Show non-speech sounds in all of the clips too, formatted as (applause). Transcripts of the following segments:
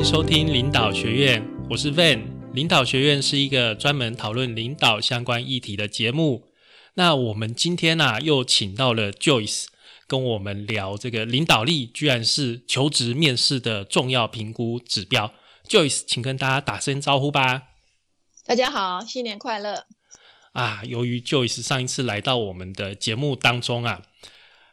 迎收听领导学院，我是 Van。领导学院是一个专门讨论领导相关议题的节目。那我们今天呢、又请到了 Joyce 跟我们聊这个领导力，居然是求职面试的重要评估指标。Joyce，请跟大家打声招呼吧。大家好，新年快乐！啊，由于 Joyce 上一次来到我们的节目当中啊，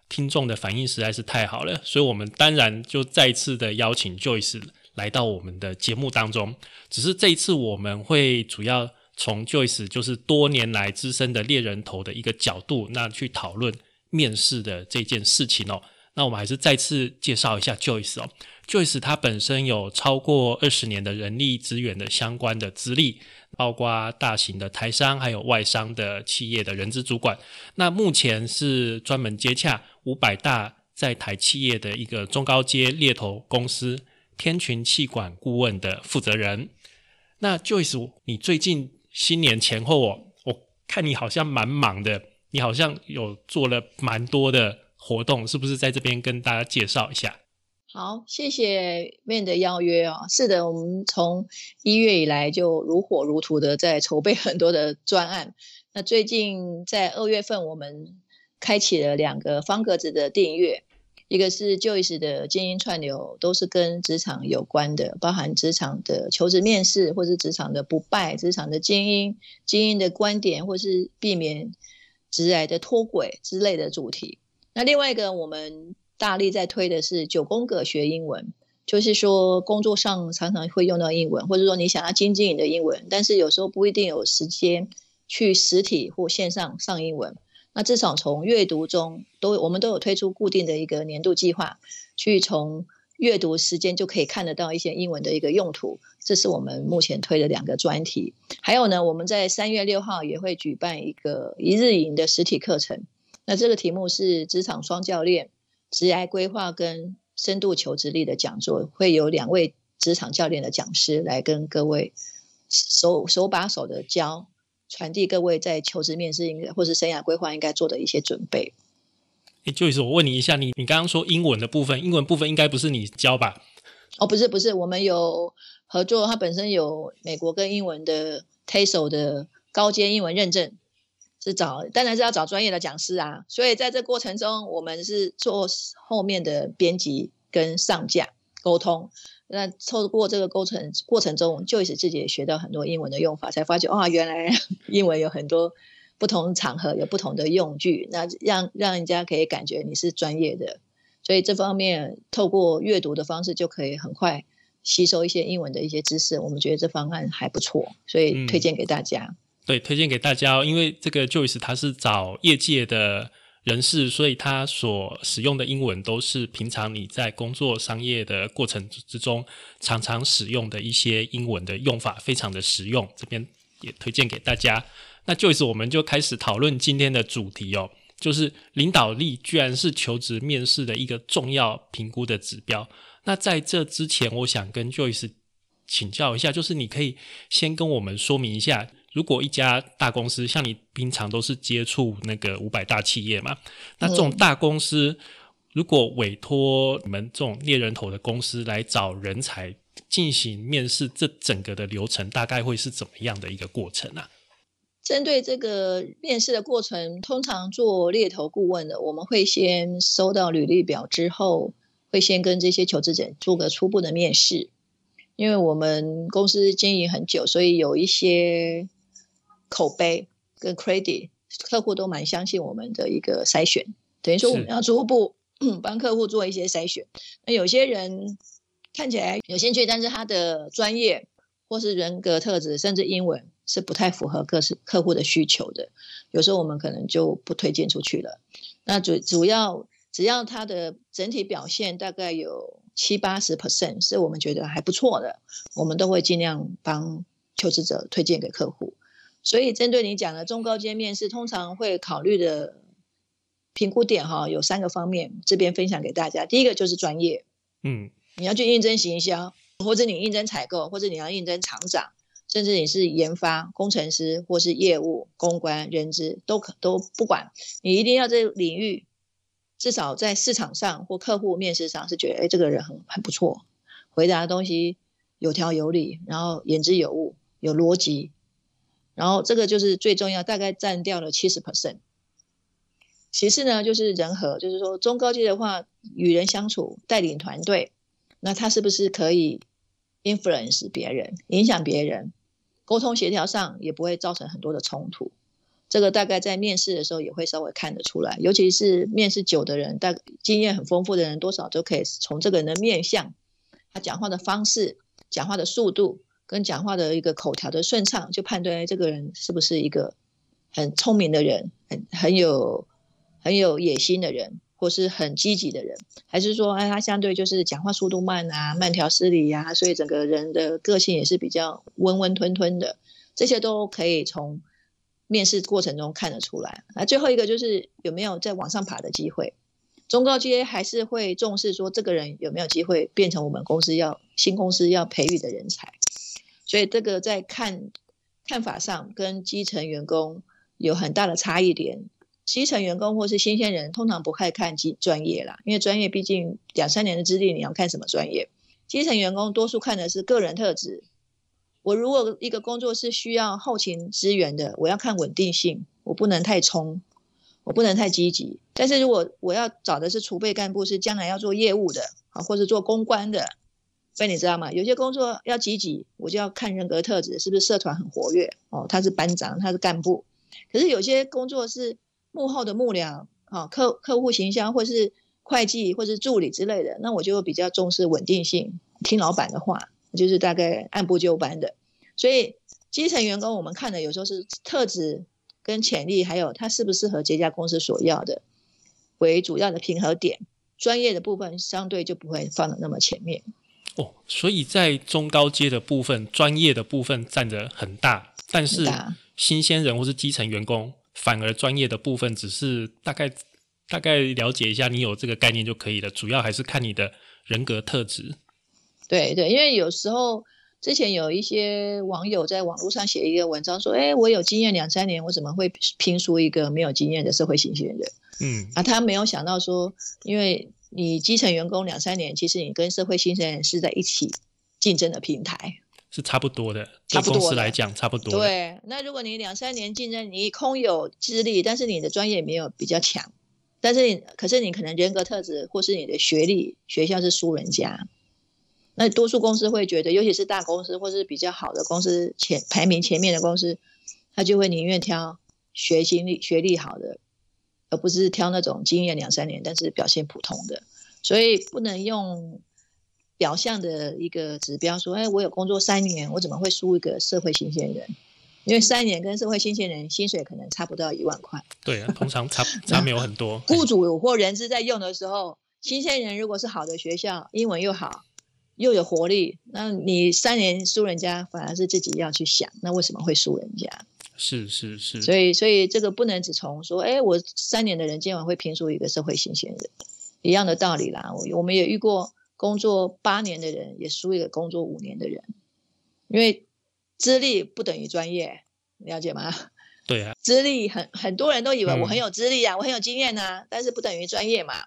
听众的反应实在是太好了，所以我们当然就再次的邀请 Joyce 来到我们的节目当中。只是这一次我们会主要从 Joyce 就是多年来资深的猎人头的一个角度，那去讨论面试的这件事情哦。那我们还是再次介绍一下 Joyce 哦。Joyce 他本身有超过二十年的人力资源的相关的资历，包括大型的台商还有外商的企业的人资主管。那目前是专门接洽五百大在台企业的一个中高阶猎头公司天群气管顾问的负责人。那 Joyce，你最近新年前后哦，我看你好像蛮忙的，你好像有做了蛮多的活动，是不是在这边跟大家介绍一下？好，谢谢 Man 的邀约哦。是的，我们从一月以来就如火如荼的在筹备很多的专案。那最近在二月份，我们开启了两个方格子的订阅，一个是 Joyce 的精英串流，都是跟职场有关的，包含职场的求职面试，或是职场的不败、职场的精英、精英的观点，或是避免职癌的脱轨之类的主题。那另外一个，我们大力在推的是九宫格学英文，就是说工作上常常会用到英文，或者说你想要精进你的英文，但是有时候不一定有时间去实体或线上上英文。那至少从阅读中都我们都有推出固定的一个年度计划，去从阅读时间就可以看得到一些英文的一个用途。这是我们目前推的两个专题。还有呢，我们在三月六号也会举办一个一日营的实体课程。那这个题目是职场双教练。职涯规划跟深度求职力的讲座，会有两位职场教练的讲师来跟各位手手把手的教，传递各位在求职面试应该或是生涯规划应该做的一些准备。诶 Joyce，我问你一下，你你刚刚说英文的部分，英文部分应该不是你教吧？哦，不是不是，我们有合作，它本身有美国跟英文的 TESOL 的高阶英文认证。是找，当然是要找专业的讲师啊。所以在这过程中，我们是做后面的编辑跟上架沟通。那透过这个过程过程中，Joyce 自己也学到很多英文的用法，才发觉哇，原来 (laughs) 英文有很多不同场合有不同的用句，那让让人家可以感觉你是专业的。所以这方面透过阅读的方式，就可以很快吸收一些英文的一些知识。我们觉得这方案还不错，所以推荐给大家。对，推荐给大家哦，因为这个 Joyce 他是找业界的人士，所以他所使用的英文都是平常你在工作商业的过程之中常常使用的一些英文的用法，非常的实用。这边也推荐给大家。那 Joyce，我们就开始讨论今天的主题哦，就是领导力居然是求职面试的一个重要评估的指标。那在这之前，我想跟 Joyce 请教一下，就是你可以先跟我们说明一下。如果一家大公司像你平常都是接触那个五百大企业嘛，那这种大公司如果委托你们这种猎人头的公司来找人才进行面试，这整个的流程大概会是怎么样的一个过程啊？针对这个面试的过程，通常做猎头顾问的，我们会先收到履历表之后，会先跟这些求职者做个初步的面试，因为我们公司经营很久，所以有一些。口碑跟 credit，客户都蛮相信我们的一个筛选，等于说我们要逐步帮客户做一些筛选。那有些人看起来有兴趣，但是他的专业或是人格特质，甚至英文是不太符合客是客户的需求的，有时候我们可能就不推荐出去了。那主主要只要他的整体表现大概有七八十 percent 是我们觉得还不错的，我们都会尽量帮求职者推荐给客户。所以，针对你讲的中高阶面试，通常会考虑的评估点哈，有三个方面，这边分享给大家。第一个就是专业，嗯，你要去应征行销，或者你应征采购，或者你要应征厂长，甚至你是研发工程师，或是业务、公关、人资，都可都不管，你一定要这领域至少在市场上或客户面试上是觉得，哎，这个人很很不错，回答的东西有条有理，然后言之有物，有逻辑，然后这个就是最重要，大概占掉了七十 percent。其次呢，就是人和，就是说中高阶的话，与人相处、带领团队，那他是不是可以 influence 别人、影响别人？沟通协调上也不会造成很多的冲突。这个大概在面试的时候也会稍微看得出来，尤其是面试久的人，大经验很丰富的人，多少都可以从这个人的面相、他讲话的方式、讲话的速度跟讲话的一个口条的顺畅，就判断这个人是不是一个很聪明的人，很很有很有野心的人，或是很积极的人，还是说，哎，他相对就是讲话速度慢啊，慢条斯理呀，所以整个人的个性也是比较温温吞吞的，这些都可以从。面试过程中看得出来，那最后一个就是有没有在往上爬的机会。中高阶还是会重视说这个人有没有机会变成我们公司要新公司要培育的人才，所以这个在看看法上跟基层员工有很大的差异点。基层员工或是新鲜人通常不太看基专业啦，因为专业毕竟两三年的资历，你要看什么专业？基层员工多数看的是个人特质。我如果一个工作是需要后勤支援的，我要看稳定性，我不能太冲，我不能太积极。但是如果我要找的是储备干部，是将来要做业务的啊，或者做公关的，所以你知道吗？有些工作要积极，我就要看人格特质，是不是社团很活跃哦？他是班长，他是干部。可是有些工作是幕后的幕僚啊，客客户形象，或是会计，或是助理之类的，那我就比较重视稳定性，听老板的话。就是大概按部就班的，所以基层员工我们看的有时候是特质跟潜力，还有他适不适合这家公司所要的为主要的平衡点，专业的部分相对就不会放的那么前面。哦，所以在中高阶的部分，专业的部分占着很大，但是新鲜人或是基层员工反而专业的部分只是大概大概了解一下，你有这个概念就可以了，主要还是看你的人格特质。对对，因为有时候之前有一些网友在网络上写一个文章说：“哎，我有经验两三年，我怎么会拼出一个没有经验的社会新鲜人？”嗯，啊，他没有想到说，因为你基层员工两三年，其实你跟社会新鲜人是在一起竞争的平台，是差不多的。差不多公司来讲，差不多。对，那如果你两三年竞争，你空有资历，但是你的专业没有比较强，但是你可是你可能人格特质或是你的学历学校是输人家。那多数公司会觉得，尤其是大公司或是比较好的公司，前排名前面的公司，他就会宁愿挑学经历、学历好的，而不是挑那种经验两三年但是表现普通的。所以不能用表象的一个指标说，哎，我有工作三年，我怎么会输一个社会新鲜人？因为三年跟社会新鲜人薪水可能差不到一万块。对啊，通常差差没有很多。雇主或人资在用的时候，新鲜人如果是好的学校，英文又好。又有活力，那你三年输人家，反而是自己要去想，那为什么会输人家？是是是，所以所以这个不能只从说，哎，我三年的人今晚会评出一个社会新鲜人，一样的道理啦。我我们也遇过工作八年的人，也输一个工作五年的人，因为资历不等于专业，了解吗？(laughs) 对啊，资历很很多人都以为我很有资历啊，我很有经验呐，但是不等于专业嘛。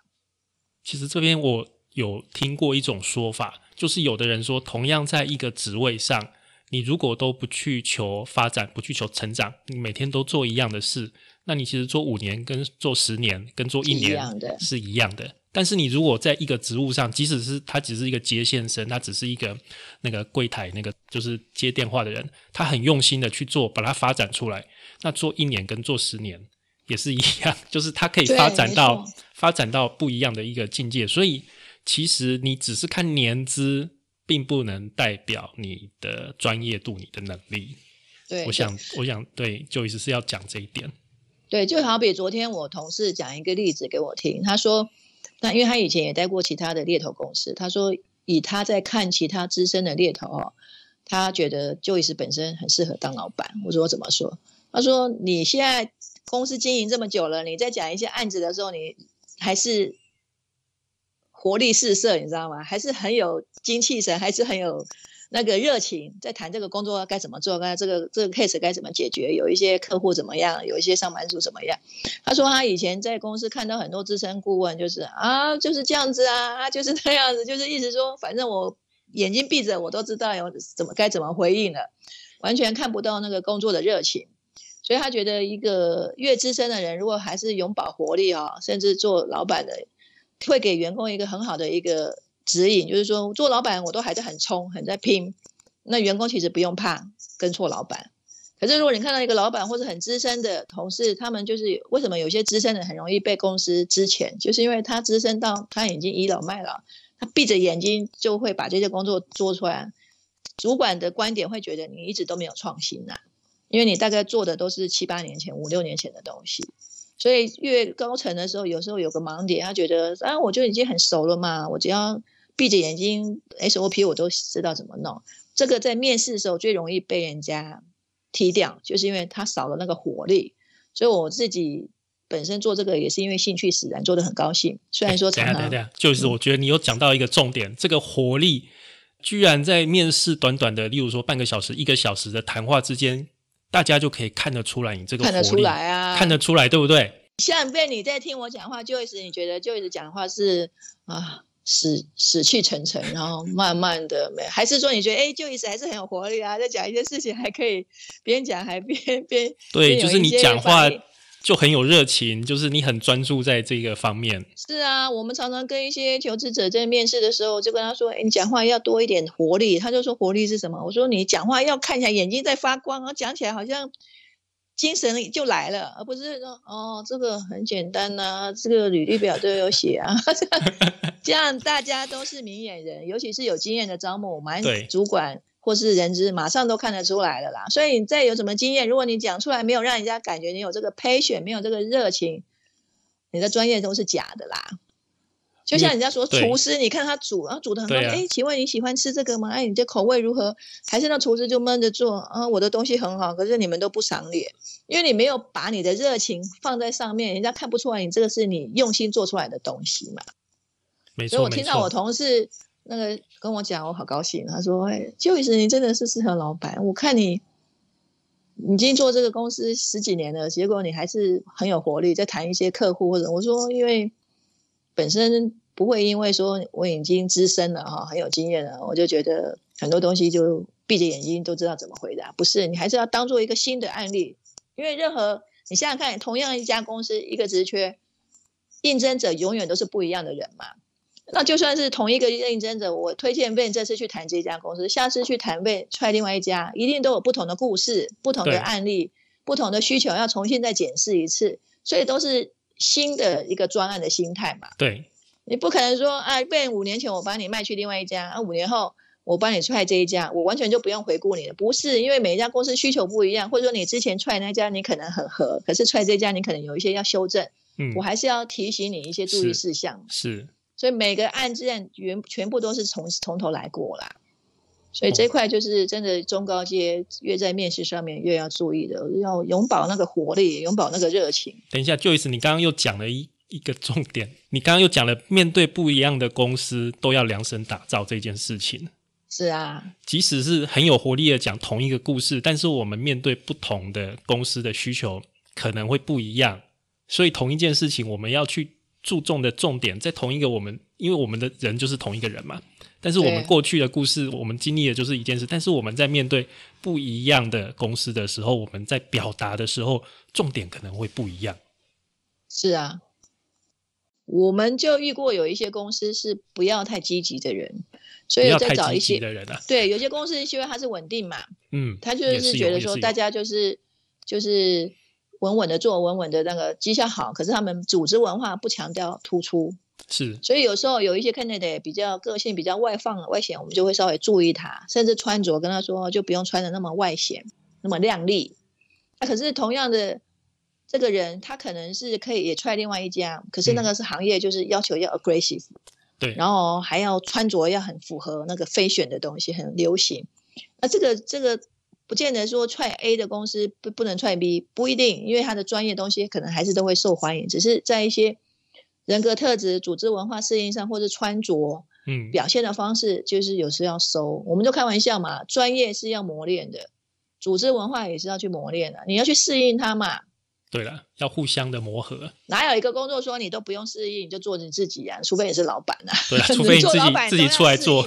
其实这边我有听过一种说法。就是有的人说，同样在一个职位上，你如果都不去求发展，不去求成长，你每天都做一样的事，那你其实做五年跟做十年跟做一年是一样的。但是你如果在一个职务上，即使是他只是一个接线生，他只是一个那个柜台那个就是接电话的人，他很用心的去做，把它发展出来，那做一年跟做十年也是一样，(laughs) 就是他可以发展到发展到不一样的一个境界，所以。其实你只是看年资，并不能代表你的专业度、你的能力。对，我想，我想，对，就意思是要讲这一点。对，就好比昨天我同事讲一个例子给我听，他说，那因为他以前也待过其他的猎头公司，他说以他在看其他资深的猎头哦，他觉得就意思本身很适合当老板。我说我怎么说？他说你现在公司经营这么久了，你在讲一些案子的时候，你还是。活力四射，你知道吗？还是很有精气神，还是很有那个热情，在谈这个工作该怎么做，该这个这个 case 该怎么解决，有一些客户怎么样，有一些上班族怎么样。他说他以前在公司看到很多资深顾问，就是啊就是这样子啊，就是这样子，就是意思说，反正我眼睛闭着，我都知道有怎么该怎么回应了，完全看不到那个工作的热情。所以他觉得一个越资深的人，如果还是永葆活力啊，甚至做老板的，会给员工一个很好的一个指引，就是说做老板我都还在很冲，很在拼，那员工其实不用怕跟错老板。可是如果你看到一个老板或者很资深的同事，他们就是为什么有些资深的很容易被公司支遣，就是因为他资深到他已经倚老卖老，他闭着眼睛就会把这些工作做出来。主管的观点会觉得你一直都没有创新呐，因为你大概做的都是七八年前、五六年前的东西。所以越高层的时候，有时候有个盲点，他觉得啊，我就已经很熟了嘛，我只要闭着眼睛 SOP 我都知道怎么弄。这个在面试的时候最容易被人家。踢掉，就是因为他少了那个活力，所以我自己本身做这个也是因为兴趣使然，做的很高兴。虽然说，等下等下，就是我觉得你有讲到一个重点，这个活力居然在面试短短的，例如说半个小时、一个小时的谈话之间，大家就可以看得出来你这个看得出来啊，看得出来，对不对？像被你在听我讲话，就一直你觉得就一直讲话是啊。死死气沉沉，然后慢慢的没，还是说你觉得哎，就一直还是很有活力啊，在讲一些事情还可以边讲还边边对，就是你讲话就很有热情，就是你很专注在这个方面。是啊，我们常常跟一些求职者在面试的时候，就跟他说，哎，你讲话要多一点活力。他就说活力是什么？我说你讲话要看起来眼睛在发光然后，讲起来好像。精神就来了，而不是说哦，这个很简单呐，这个履历表都有写啊，(laughs) (laughs) 这样大家都是明眼人，尤其是有经验的招募，我们主管或是人资马上都看得出来了啦。所以你再有什么经验，如果你讲出来没有让人家感觉你有这个 passion，没有这个热情，你的专业都是假的啦。就像人家说厨师，你看他煮，然后煮的很好。哎，请问你喜欢吃这个吗？哎，你这口味如何？还是那厨师就闷着做啊？我的东西很好，可是你们都不赏脸，因为你没有把你的热情放在上面，人家看不出来你这个是你用心做出来的东西嘛。没错，所以我听到我同事那个跟我讲，我好高兴。他说：“哎，就意思你真的是适合老板。我看你，已经做这个公司十几年了，结果你还是很有活力，在谈一些客户或者我说，因为本身。”不会因为说我已经资深了哈，很有经验了，我就觉得很多东西就闭着眼睛都知道怎么回答。不是，你还是要当做一个新的案例。因为任何你想想看，同样一家公司一个职缺，应征者永远都是不一样的人嘛。那就算是同一个认真者，我推荐被这次去谈这家公司，下次去谈被踹另外一家，一定都有不同的故事、不同的案例、不同的需求，要重新再检视一次。所以都是新的一个专案的心态嘛。对。你不可能说，哎，被五年前我把你卖去另外一家，啊，五年后我帮你踹这一家，我完全就不用回顾你了。不是，因为每一家公司需求不一样，或者说你之前踹那家你可能很合，可是踹这家你可能有一些要修正。嗯，我还是要提醒你一些注意事项。是，所以每个案件原全部都是从从头来过啦。所以这块就是真的中高阶越在面试上面越要注意的，要永葆那个活力，永葆那个热情。等一下，Joyce，你刚刚又讲了一。一个重点，你刚刚又讲了，面对不一样的公司都要量身打造这件事情。是啊，即使是很有活力的讲同一个故事，但是我们面对不同的公司的需求可能会不一样，所以同一件事情我们要去注重的重点，在同一个我们，因为我们的人就是同一个人嘛。但是我们过去的故事，我们经历的就是一件事，但是我们在面对不一样的公司的时候，我们在表达的时候，重点可能会不一样。是啊。我们就遇过有一些公司是不要太积极的人，所以再找一些的人啊。对，有些公司希望它是稳定嘛，嗯，他就是觉得说大家就是就是稳稳的做，稳稳的那个绩效好，可是他们组织文化不强调突出，是。所以有时候有一些 candidate 比较个性比较外放外显，我们就会稍微注意他，甚至穿着跟他说就不用穿的那么外显，那么靓丽。那可是同样的。这个人他可能是可以也踹另外一家，可是那个是行业就是要求要 aggressive，对，然后还要穿着要很符合那个非选的东西，很流行。那这个这个不见得说踹 A 的公司不不能踹 B，不一定，因为他的专业东西可能还是都会受欢迎，只是在一些人格特质、组织文化适应上，或者穿着嗯表现的方式，就是有时要收。我们就开玩笑嘛，专业是要磨练的，组织文化也是要去磨练的，你要去适应它嘛。对了，要互相的磨合。哪有一个工作说你都不用适应，你就做你自己啊？除非你是老板啊。对，(laughs) 除非你自己自己出来做。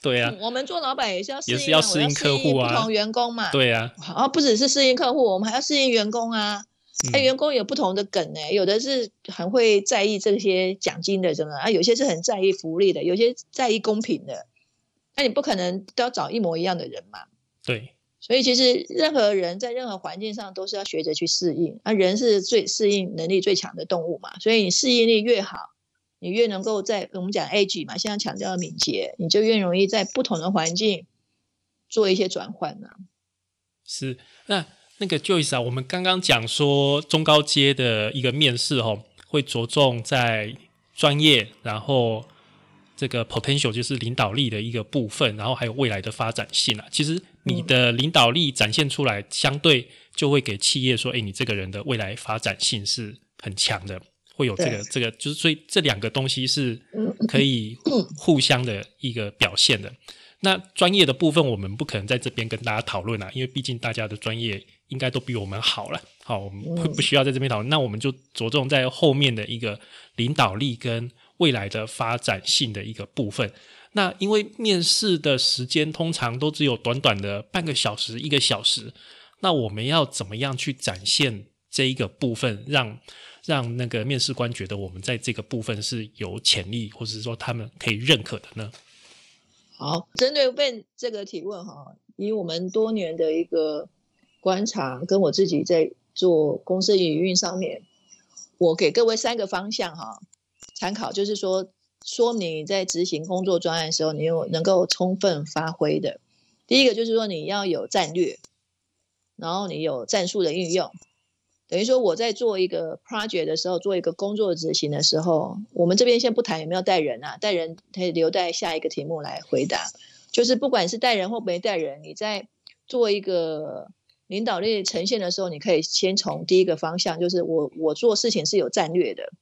对啊，我们做老板也是要适应啊，也是要适应客户啊不同员工嘛。对啊，啊，不只是适应客户，我们还要适应员工啊。哎、嗯员工有不同的梗呢、有的是很会在意这些奖金的，真的啊，有些是很在意福利的，有些在意公平的。那你不可能都要找一模一样的人嘛？对，所以其实任何人在任何环境上都是要学着去适应。啊，人是最适应能力最强的动物嘛，所以你适应力越好，你越能够在我们讲 age 嘛，现在强调敏捷，你就越容易在不同的环境做一些转换啊。是那那个 Joyce 啊，我们刚刚讲说中高阶的一个面试哦，会着重在专业，然后这个 potential 就是领导力的一个部分，然后还有未来的发展性啊。其实你的领导力展现出来，相对就会给企业说，哎，你这个人的未来发展性是很强的，会有这个这个，就是所以这两个东西是可以互相的一个表现的。那专业的部分，我们不可能在这边跟大家讨论啊，因为毕竟大家的专业应该都比我们好了。好，我们不不需要在这边讨论。那我们就着重在后面的一个领导力跟未来的发展性的一个部分。那因为面试的时间通常都只有短短的半个小时、一个小时，那我们要怎么样去展现这一个部分，让让那个面试官觉得我们在这个部分是有潜力，或者是说他们可以认可的呢？好，针对问这个提问哈，以我们多年的一个观察，跟我自己在做公司营运上面，我给各位三个方向哈参考，就是说，说你在执行工作专案的时候，你有能够充分发挥的。第一个就是说，你要有战略，然后你有战术的运用。等于说我在做一个 project 的时候，做一个工作执行的时候，我们这边先不谈有没有带人啊，带人可以留待下一个题目来回答。就是不管是带人或没带人，你在做一个领导力呈现的时候，你可以先从第一个方向，就是我我做事情是有战略的，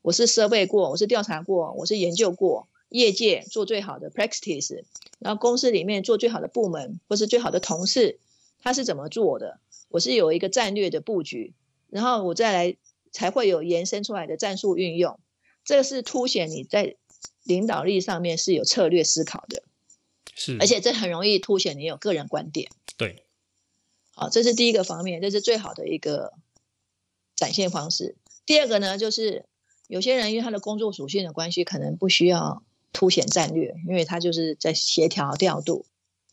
我是设备过，我是调查过，我是研究过，业界做最好的 practice，然后公司里面做最好的部门或是最好的同事，他是怎么做的，我是有一个战略的布局。然后我再来才会有延伸出来的战术运用，这个是凸显你在领导力上面是有策略思考的，是，而且这很容易凸显你有个人观点。对，好，这是第一个方面，这是最好的一个展现方式。第二个呢，就是有些人因为他的工作属性的关系，可能不需要凸显战略，因为他就是在协调调度。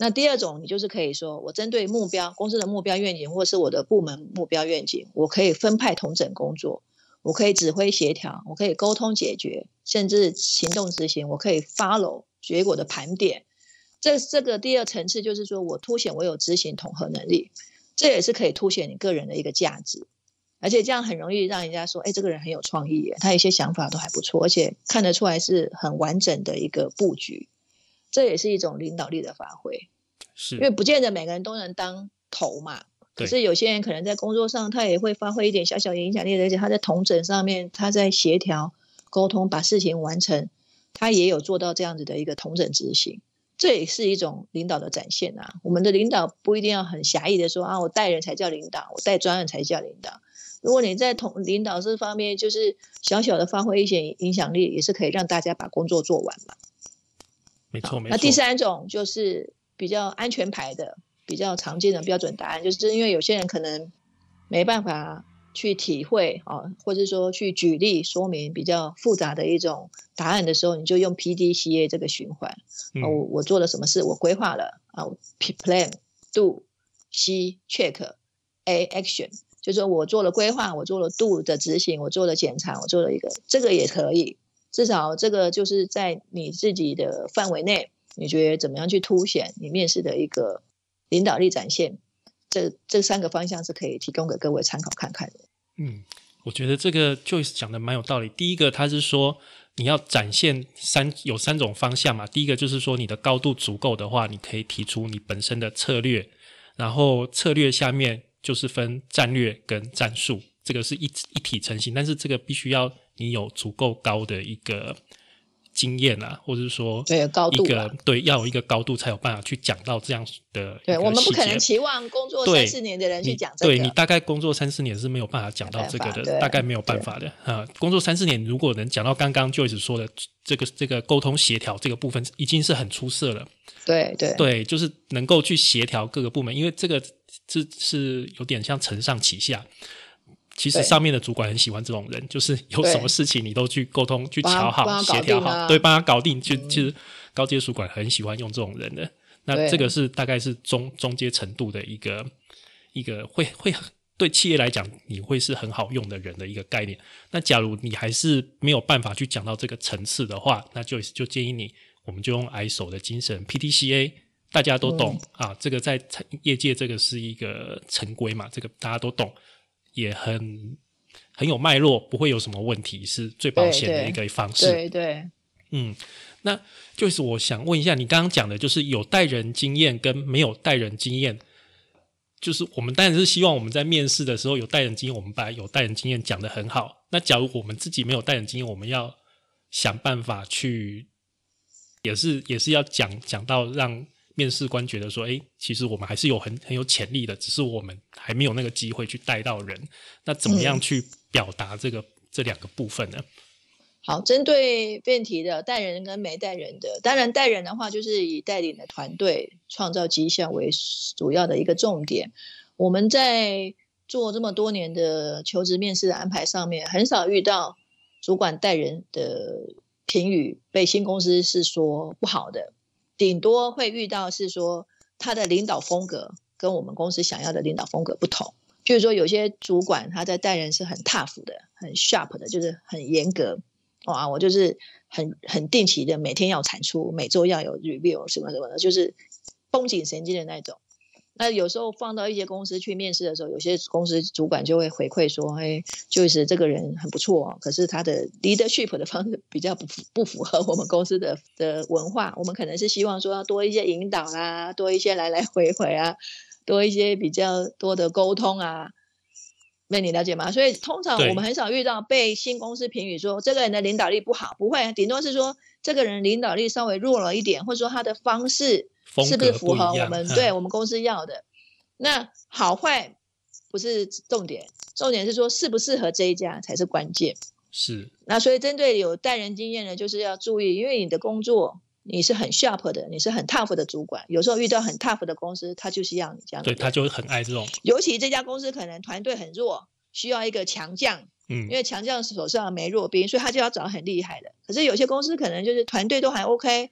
那第二种，你就是可以说，我针对目标公司的目标愿景，或是我的部门目标愿景，我可以分派同整工作，我可以指挥协调，我可以沟通解决，甚至行动执行，我可以 follow 结果的盘点。这这个第二层次就是说我凸显我有执行统合能力，这也是可以凸显你个人的一个价值，而且这样很容易让人家说，哎，这个人很有创意，他有些想法都还不错，而且看得出来是很完整的一个布局。这也是一种领导力的发挥，是因为不见得每个人都能当头嘛。可是有些人可能在工作上，他也会发挥一点小小影响力，而且他在同整上面，他在协调、沟通，把事情完成，他也有做到这样子的一个同整执行。这也是一种领导的展现啊！我们的领导不一定要很狭义的说啊，我带人才叫领导，我带专案才叫领导。如果你在同领导这方面，就是小小的发挥一些影响力，也是可以让大家把工作做完嘛。没错没错。那第三种就是比较安全牌的、比较常见的标准答案，就是因为有些人可能没办法去体会啊，或者说去举例说明比较复杂的一种答案的时候，你就用 P D C A 这个循环。嗯啊，我我做了什么事？我规划了啊，P plan do C check A action，就是说我做了规划，我做了 do 的执行，我做了检查，我做了一个，这个也可以。至少这个就是在你自己的范围内，你觉得怎么样去凸显你面试的一个领导力展现？这这三个方向是可以提供给各位参考看看的。嗯，我觉得这个就讲的蛮有道理。第一个，他是说你要展现三有三种方向嘛。第一个就是说你的高度足够的话，你可以提出你本身的策略，然后策略下面就是分战略跟战术，这个是一一体成型。但是这个必须要你有足够高的一个经验啊，或者是说对高度一个对要有一个高度才有办法去讲到这样的对我们不可能期期望工作三四年的人去讲这个，对你大概工作三四年是没有办法讲到这个的，大概没有办法的啊。工作三四年如果能讲到刚刚 Joyce 说的这个这个沟通协调这个部分，已经是很出色了。对对对，就是能够去协调各个部门，因为这个是是有点像承上启下。其实上面的主管很喜欢这种人，就是有什么事情你都去沟通、去帮他瞧好、协调好，对，帮他搞定。就其实高阶主管很喜欢用这种人的。那对这个是大概是中中阶程度的一个一个会会对企业来讲，你会是很好用的人的一个概念。那假如你还是没有办法去讲到这个层次的话，那就就建议你，我们就用 ISO 的精神，PTCA 大家都懂、啊，这个在产业界这个是一个成规嘛，这个大家都懂，也很很有脉络，不会有什么问题，是最保险的一个方式。对对嗯，那就是我想问一下，你刚刚讲的就是有带人经验跟没有带人经验，就是我们当然是希望我们在面试的时候有带人经验，我们把有带人经验讲得很好。那假如我们自己没有带人经验，我们要想办法去，也是也是要讲讲到让面试官觉得说，哎，其实我们还是有很很有潜力的，只是我们还没有那个机会去带到人。那怎么样嗯去表达这个、这两个部分呢？好，针对辩题的带人跟没带人的，当然带人的话，就是以带领的团队创造绩效为主要的一个重点。我们在做这么多年的求职面试的安排上面，很少遇到主管带人的评语被新公司是说不好的，顶多会遇到是说他的领导风格跟我们公司想要的领导风格不同。就是说，有些主管他在带人是很 tough 的、很 sharp 的，就是很严格。哇，我就是很很定期的，每天要产出，每周要有 review 什么什么的，就是绷紧神经的那种。那有时候放到一些公司去面试的时候，有些公司主管就会回馈说：“哎，就是这个人很不错，可是他的 leadership 的方式比较不符不符合我们公司的的文化。我们可能是希望说要多一些引导啦，多一些来来回回啊，多一些比较多的沟通啊。”那你了解吗？所以通常我们很少遇到被新公司评语说这个人的领导力不好，不会，顶多是说这个人领导力稍微弱了一点，或者说他的方式是不是符合我们对我们公司要的？那好坏不是重点，重点是说适不适合这一家才是关键。是那所以针对有带人经验的，就是要注意，因为你的工作你是很 sharp 的，你是很 tough 的主管，有时候遇到很 tough 的公司，他就是要你这样的对，他就很爱这种，尤其这家公司可能团队很弱，需要一个强将，嗯因，为强将手上没弱兵，所以他就要找很厉害的。可是有些公司可能就是团队都还 OK，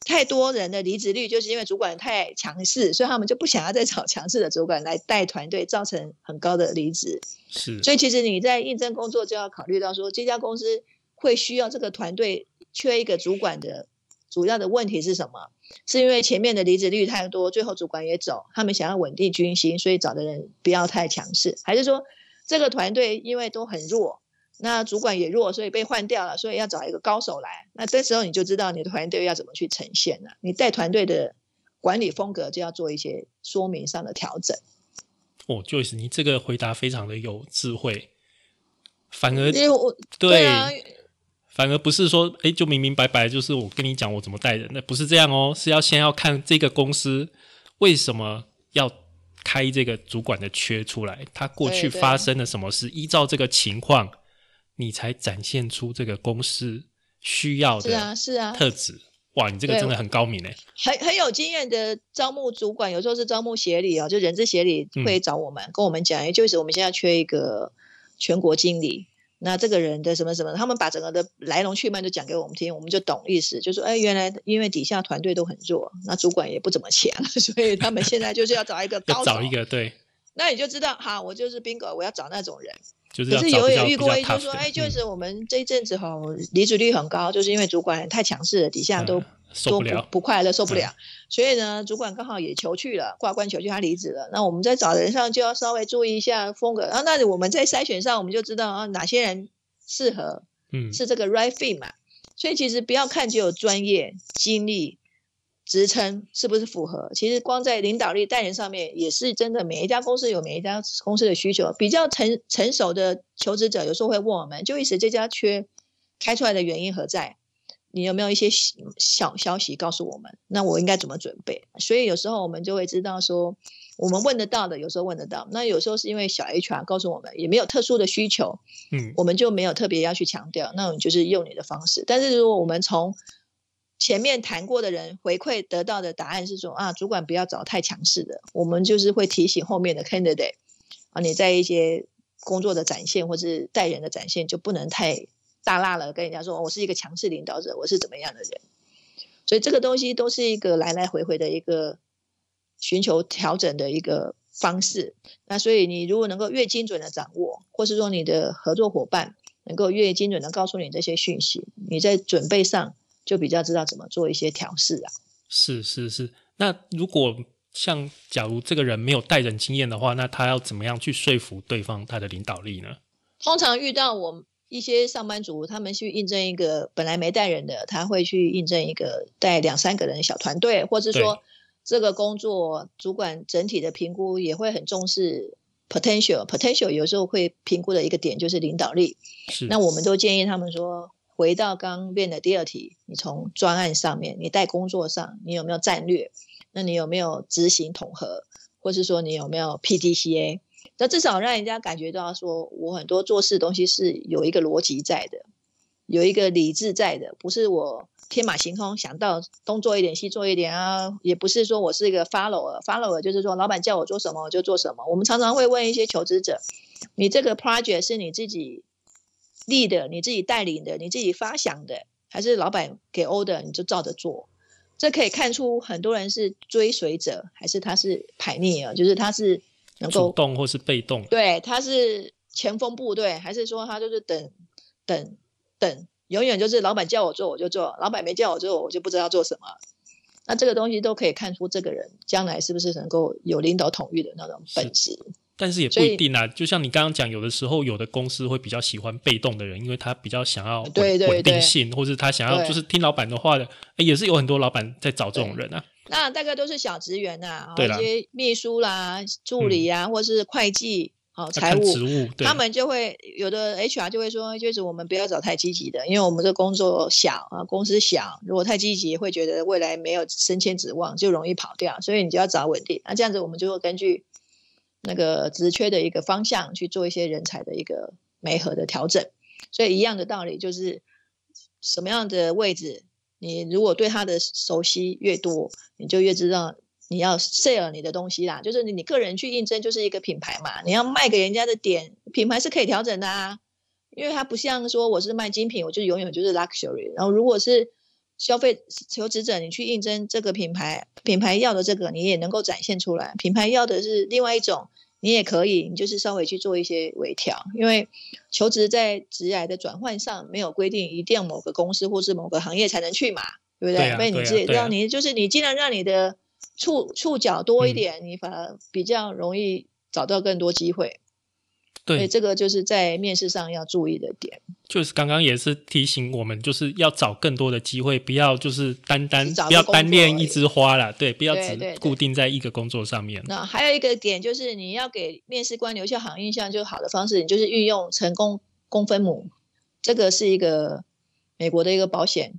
太多人的离职率就是因为主管太强势，所以他们就不想要再找强势的主管来带团队，造成很高的离职。是，所以其实你在应征工作就要考虑到说，这家公司会需要这个团队缺一个主管的主要的问题是什么？是因为前面的离职率太多，最后主管也走，他们想要稳定军心，所以找的人不要太强势，还是说这个团队因为都很弱，那主管也弱，所以被换掉了，所以要找一个高手来。那这时候你就知道你的团队要怎么去呈现了。你带团队的管理风格就要做一些说明上的调整。哦，Joyce，你这个回答非常的有智慧，反而因为我对啊，反而不是说，哎，就明明白白，就是我跟你讲我怎么带人那，不是这样哦，是要先要看这个公司为什么要开这个主管的缺出来，他过去发生了什么事，依照这个情况，你才展现出这个公司需要是啊的是啊，特质。哇，你这个真的很高明哎，很很有经验的招募主管，有时候是招募协理哦，就人事协理嗯。会找我们，跟我们讲，也就是我们现在缺一个全国经理，那这个人的什么什么，他们把整个的来龙去脉都讲给我们听，我们就懂意思，就说，哎，原来因为底下团队都很弱，那主管也不怎么强，(laughs) 所以他们现在就是要找一个高找一个对，那你就知道，哈，我就是 bingo，我要找那种人。就是可是有要找比较有遇过，就是说哎，就嗯是我们这一阵子哈，离职率很高，就是因为主管太强势了，底下都嗯受都不了，不快乐，受不了。(laughs) 所以呢，主管刚好也求去了，挂冠求去，他离职了。那我们在找人上就要稍微注意一下风格。然后，那我们在筛选上，我们就知道啊哪些人适合嗯，是这个 right fit 嘛。所以其实不要看只有专业、经历、职称是不是符合，其实光在领导力、带人上面也是真的。每一家公司有每一家公司的需求，比较成成熟的求职者有时候会问我们，就意思这家缺开出来的原因何在？你有没有一些小消息告诉我们？那我应该怎么准备？所以有时候我们就会知道说，我们问得到的，有时候问得到。那有时候是因为小 HR 告诉我们也没有特殊的需求，嗯，我们就没有特别要去强调。那你就是用你的方式。但是如果我们从前面谈过的人回馈得到的答案是说啊，主管不要找太强势的，我们就是会提醒后面的 candidate 啊，你在一些工作的展现或是待人的展现就不能太。大辣了，跟人家说我是一个强势领导者，我是怎么样的人？所以这个东西都是一个来来回回的一个寻求调整的一个方式。那所以你如果能够越精准的掌握，或是说你的合作伙伴能够越精准的告诉你这些讯息，你在准备上就比较知道怎么做一些调试啊。是是是。那如果像假如这个人没有带人经验的话，那他要怎么样去说服对方他的领导力呢？通常遇到我。一些上班族，他们去应征一个本来没带人的，他会去应征一个带两三个人的小团队，或者说这个工作主管整体的评估也会很重视 potential。potential 有时候会评估的一个点就是领导力。那我们都建议他们说，回到刚变的第二题，你从专案上面，你在工作上，你有没有战略？那你有没有执行统合？或是说你有没有 PDCA？那至少让人家感觉到，说我很多做事东西是有一个逻辑在的，有一个理智在的，不是我天马行空想到东做一点西做一点啊，也不是说我是一个 follower，follower 就是说老板叫我做什么我就做什么。我们常常会问一些求职者，你这个 project 是你自己立的，你自己带领的，你自己发想的，还是老板给 order 你就照着做？这可以看出很多人是追随者，还是他是排逆啊？就是他是。能够主动或是被动，对，他是前锋部队，还是说他就是等等等，永远就是老板叫我做我就做，老板没叫我做我就不知道做什么。那这个东西都可以看出这个人将来是不是能够有领导统御的那种本质。但是也不一定啊，就像你刚刚讲，有的时候有的公司会比较喜欢被动的人，因为他比较想要稳定性，或者他想要就是听老板的话的，也是有很多老板在找这种人啊。那大概都是小职员呐，一些秘书啦、助理啊，或是会计、好财务，他们就会有的 HR 就会说，就是我们不要找太积极的，因为我们这工作小啊，公司小，如果太积极，会觉得未来没有升迁指望，就容易跑掉，所以你就要找稳定。那这样子，我们就会根据那个职缺的一个方向去做一些人才的一个媒合的调整。所以一样的道理，就是什么样的位置。你如果对他的熟悉越多，你就越知道你要 sell 你的东西啦。就是你你个人去应征就是一个品牌嘛，你要卖给人家的点，品牌是可以调整的啊。因为它不像说我是卖精品，我就永远就是 luxury。然后如果是消费求职者，你去应征这个品牌，品牌要的这个你也能够展现出来，品牌要的是另外一种。你也可以，你就是稍微去做一些微调，因为求职在职涯的转换上没有规定一定要某个公司或是某个行业才能去嘛，对不对？所以你自己让你就是你尽量让你的触触角多一点，你反而比较容易找到更多机会。对，这个就是在面试上要注意的点。就是刚刚也是提醒我们，就是要找更多的机会，不要就是单单不要单恋一枝花啦，对，不要只固定在一个工作上面。那还有一个点就是，你要给面试官留下好印象，就好的方式，你就是运用成功公分母。这个是一个美国的一个保险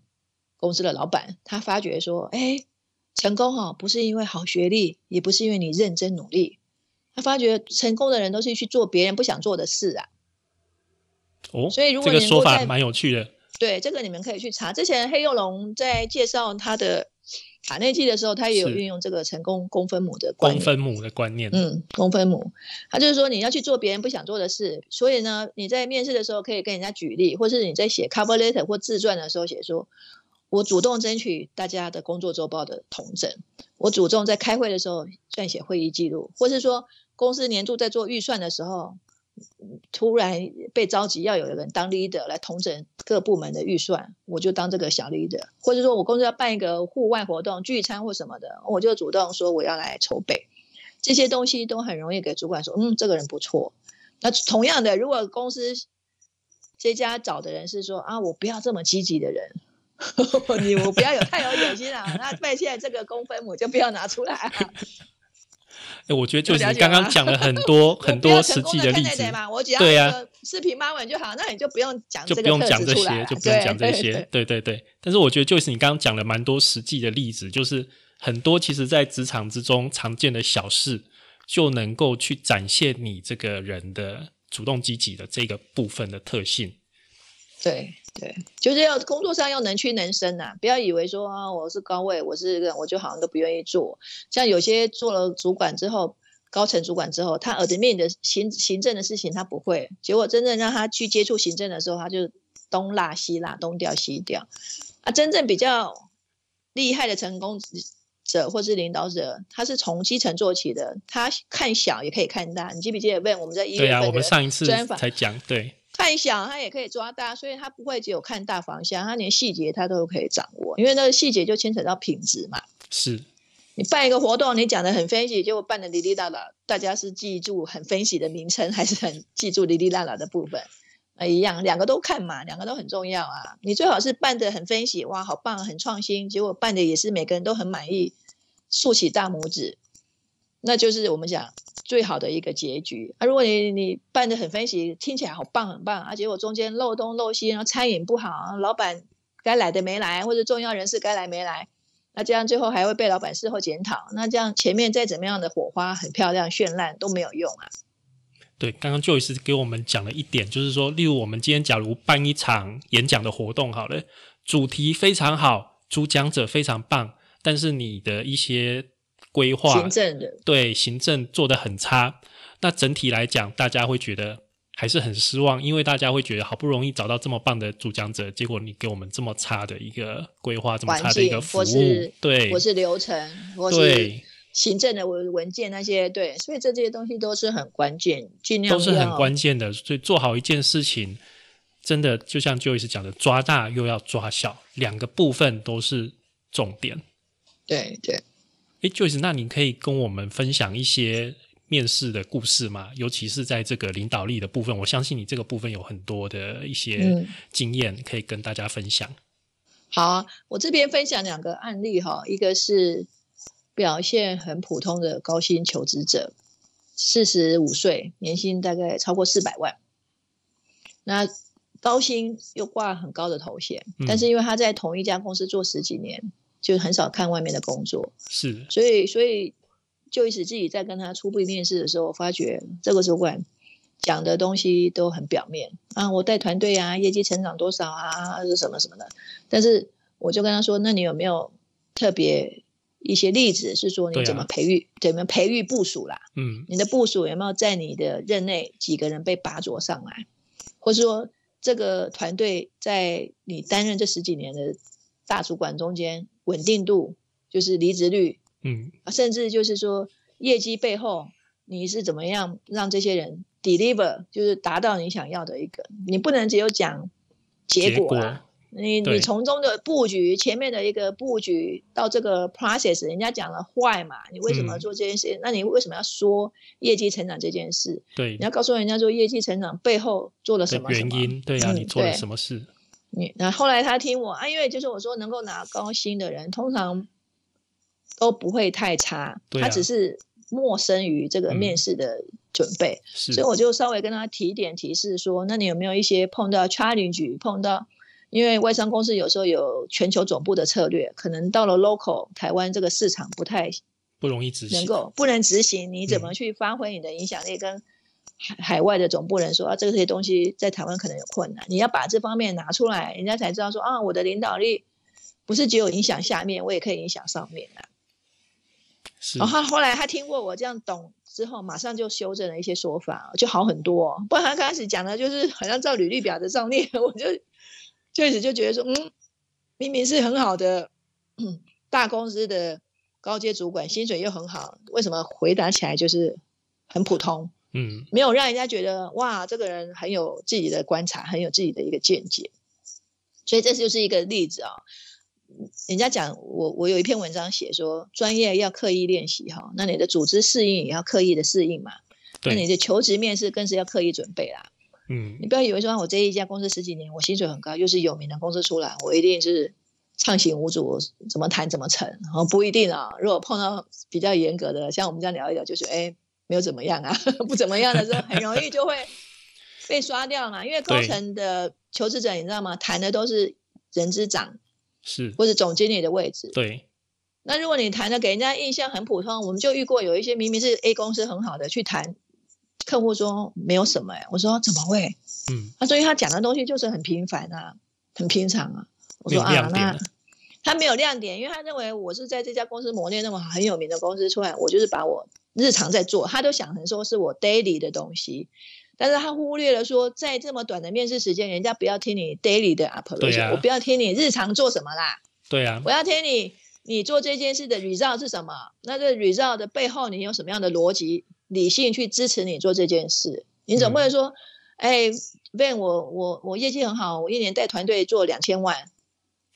公司的老板，他发觉说，哎，成功哈不是因为好学历，也不是因为你认真努力。他发觉成功的人都是去做别人不想做的事啊。哦，所以如果这个说法蛮有趣的。对，这个你们可以去查。之前黑幼龙在介绍他的卡内基的时候，他也有运用这个成功公分母的公分母的观念。嗯，公分母，他就是说你要去做别人不想做的事。所以呢，你在面试的时候可以跟人家举例，或是你在写 cover letter 或自传的时候写说，我主动争取大家的工作周报的同整，我主动在开会的时候撰写会议记录，或是说。公司年度在做预算的时候，突然被召集要有人当 leader 来统整各部门的预算，我就当这个小 leader，或者说我公司要办一个户外活动聚餐或什么的，我就主动说我要来筹备，这些东西都很容易给主管说，嗯，这个人不错。那同样的，如果公司这家找的人是说啊，我不要这么积极的人，(laughs) 你我不要有太有野心啊，那那现在这个公分母就不要拿出来。哎，我觉得就是你刚刚讲了很 (laughs) 多很多实际的例子，我只要对呀，四平八稳就好，那你就不用讲就不用讲这些就不用讲这对些，对对对。但是我觉得就是你刚刚讲了蛮多实际的例子，就是很多其实在职场之中常见的小事，就能够去展现你这个人的主动积极的这个部分的特性。对对，就是要工作上要能屈能伸呐、不要以为说啊我是高位，我是个我就好像都不愿意做。像有些做了主管之后，高层主管之后，他 admin 的行行政的事情他不会，结果真正让他去接触行政的时候，他就东拉西拉，东调西调。啊，真正比较厉害的成功者或是领导者，他是从基层做起的，他看小也可以看大。你记不记得问我们在一对啊，我们上一次专访才讲，对看小他也可以抓大，所以他不会只有看大方向，他连细节他都可以掌握，因为那个细节就牵扯到品质嘛。是，你办一个活动，你讲的很分析，结果办的哩哩啦啦，大家是记住很分析的名称，还是很记住哩哩啦啦的部分？啊，一样，两个都看嘛，两个都很重要啊。你最好是办的很分析，哇，好棒，很创新，结果办的也是每个人都很满意，竖起大拇指，那就是我们讲最好的一个结局。啊，如果你你办的很分析，听起来好棒很棒，啊，结果中间漏东漏西，然后餐饮不好，老板该来的没来，或者重要人士该来没来。那这样最后还会被老板事后检讨，那这样前面再怎么样的火花很漂亮绚烂都没有用啊。对，刚刚 Joy 是给我们讲了一点，就是说，例如我们今天假如办一场演讲的活动，好了，主题非常好，主讲者非常棒，但是你的一些规划行政的对行政做的很差，那整体来讲，大家会觉得还是很失望，因为大家会觉得好不容易找到这么棒的主讲者，结果你给我们这么差的一个规划，这么差的一个境，服务是，对，我是流程，或是对，行政的文文件那些，对，所以这这些东西都是很关键，尽量都是很关键的。所以做好一件事情，真的就像 Joyce 讲的，抓大又要抓小，两个部分都是重点。对对。诶 j o y c e 那你可以跟我们分享一些面试的故事吗？尤其是在这个领导力的部分，我相信你这个部分有很多的一些嗯经验可以跟大家分享。好啊，我这边分享两个案例哈，一个是表现很普通的高薪求职者，四十五岁，年薪大概超过四百万，那高薪又挂很高的头衔，嗯但是因为他在同一家公司做十几年，就很少看外面的工作，是，所以所以就一直自己在跟他初步面试的时候，发觉这个主管讲的东西都很表面啊，我带团队啊，业绩成长多少啊，是什么什么的。但是我就跟他说，那你有没有特别一些例子，是说你怎么培育、怎么培育部署啦？嗯，你的部署有没有在你的任内几个人被拔擢上来，或是说这个团队在你担任这十几年的大主管中间稳定度，就是离职率，嗯，啊甚至就是说业绩背后你是怎么样让这些人 deliver，就是达到你想要的一个，你不能只有讲结果啊。你对你从中的布局，前面的一个布局到这个 process，人家讲了坏嘛，你为什么嗯做这件事？那你为什么要说业绩成长这件事？对你要告诉人家说业绩成长背后做了什的么原因，对啊，嗯你做了什么事？你那后来他听我啊，因为就是我说能够拿高薪的人，通常都不会太差，他只是陌生于这个嗯面试的准备，是所以我就稍微跟他提点提示说，那你有没有一些碰到 challenge，碰到因为外商公司有时候有全球总部的策略，可能到了 local 台湾这个市场不太不容易执行能。够不能执行，你怎嗯么去发挥你的影响力跟海海外的总部人说啊，这些东西在台湾可能有困难，你要把这方面拿出来，人家才知道说啊，我的领导力不是只有影响下面，我也可以影响上面啊。是然后他后来他听过我这样懂之后，马上就修正了一些说法，就好很多、哦。不然他刚开始讲的就是好像照履历表的上面，我就确实就觉得说，嗯，明明是很好的、嗯、大公司的高阶主管，薪水又很好，为什么回答起来就是很普通？嗯，没有让人家觉得哇，这个人很有自己的观察，很有自己的一个见解。所以这就是一个例子啊、人家讲我，我有一篇文章写说，专业要刻意练习哈，那你的组织适应也要刻意的适应嘛。那你，的求职面试更是要刻意准备啦。嗯你不要以为说我这一家公司十几年，我薪水很高，又是有名的公司出来，我一定是畅行无阻，怎么谈怎么成。然后不一定啊，如果碰到比较严格的，像我们这样聊一聊，就是哎没有怎么样啊，(laughs) 不怎么样的时候，很容易就会 (laughs) 被刷掉嘛，因为高层的求职者你知道吗？谈的都是人资长是或者总经理的位置。对，那如果你谈的给人家印象很普通，我们就遇过有一些明明是 A 公司很好的去谈，客户说没有什么哎，我说怎么会？嗯，他所以他讲的东西就是很平凡啊，很平常啊。我说啊，那他没有亮点，因为他认为我是在这家公司磨练那么好很有名的公司出来，我就是把我日常在做，他都想成说是我 daily 的东西。但是他忽略了说，在这么短的面试时间，人家不要听你 daily 的 operation，、对啊我不要听你日常做什么啦，对啊，我要听你你做这件事的 result 是什么？那这 result 的背后，你有什么样的逻辑、理性去支持你做这件事？你总不能说，哎、Ben，我我我业绩很好，我一年带团队做两千万，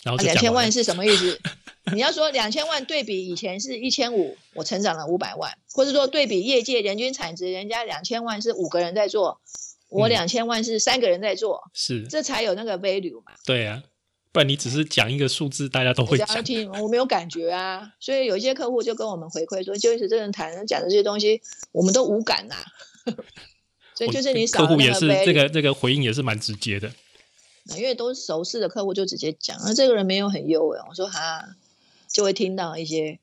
然后就两千万是什么意思？(laughs) 你要说两千万对比以前是一千五，我成长了五百万，或者说对比业界人均产值，人家两千万是五个人在做，我嗯两千万是三个人在做，是，这才有那个 value 嘛。对啊，不然你只是讲一个数字，大家都会讲。听我没有感觉啊，所以有一些客户就跟我们回馈说，就是这人谈讲的这些东西，我们都无感呐、(laughs) 所以就是你少客户也是这个这个回应也是蛮直接的。因为都是熟识的客户就直接讲，那这个人没有很优哎，我说哈，就会听到一些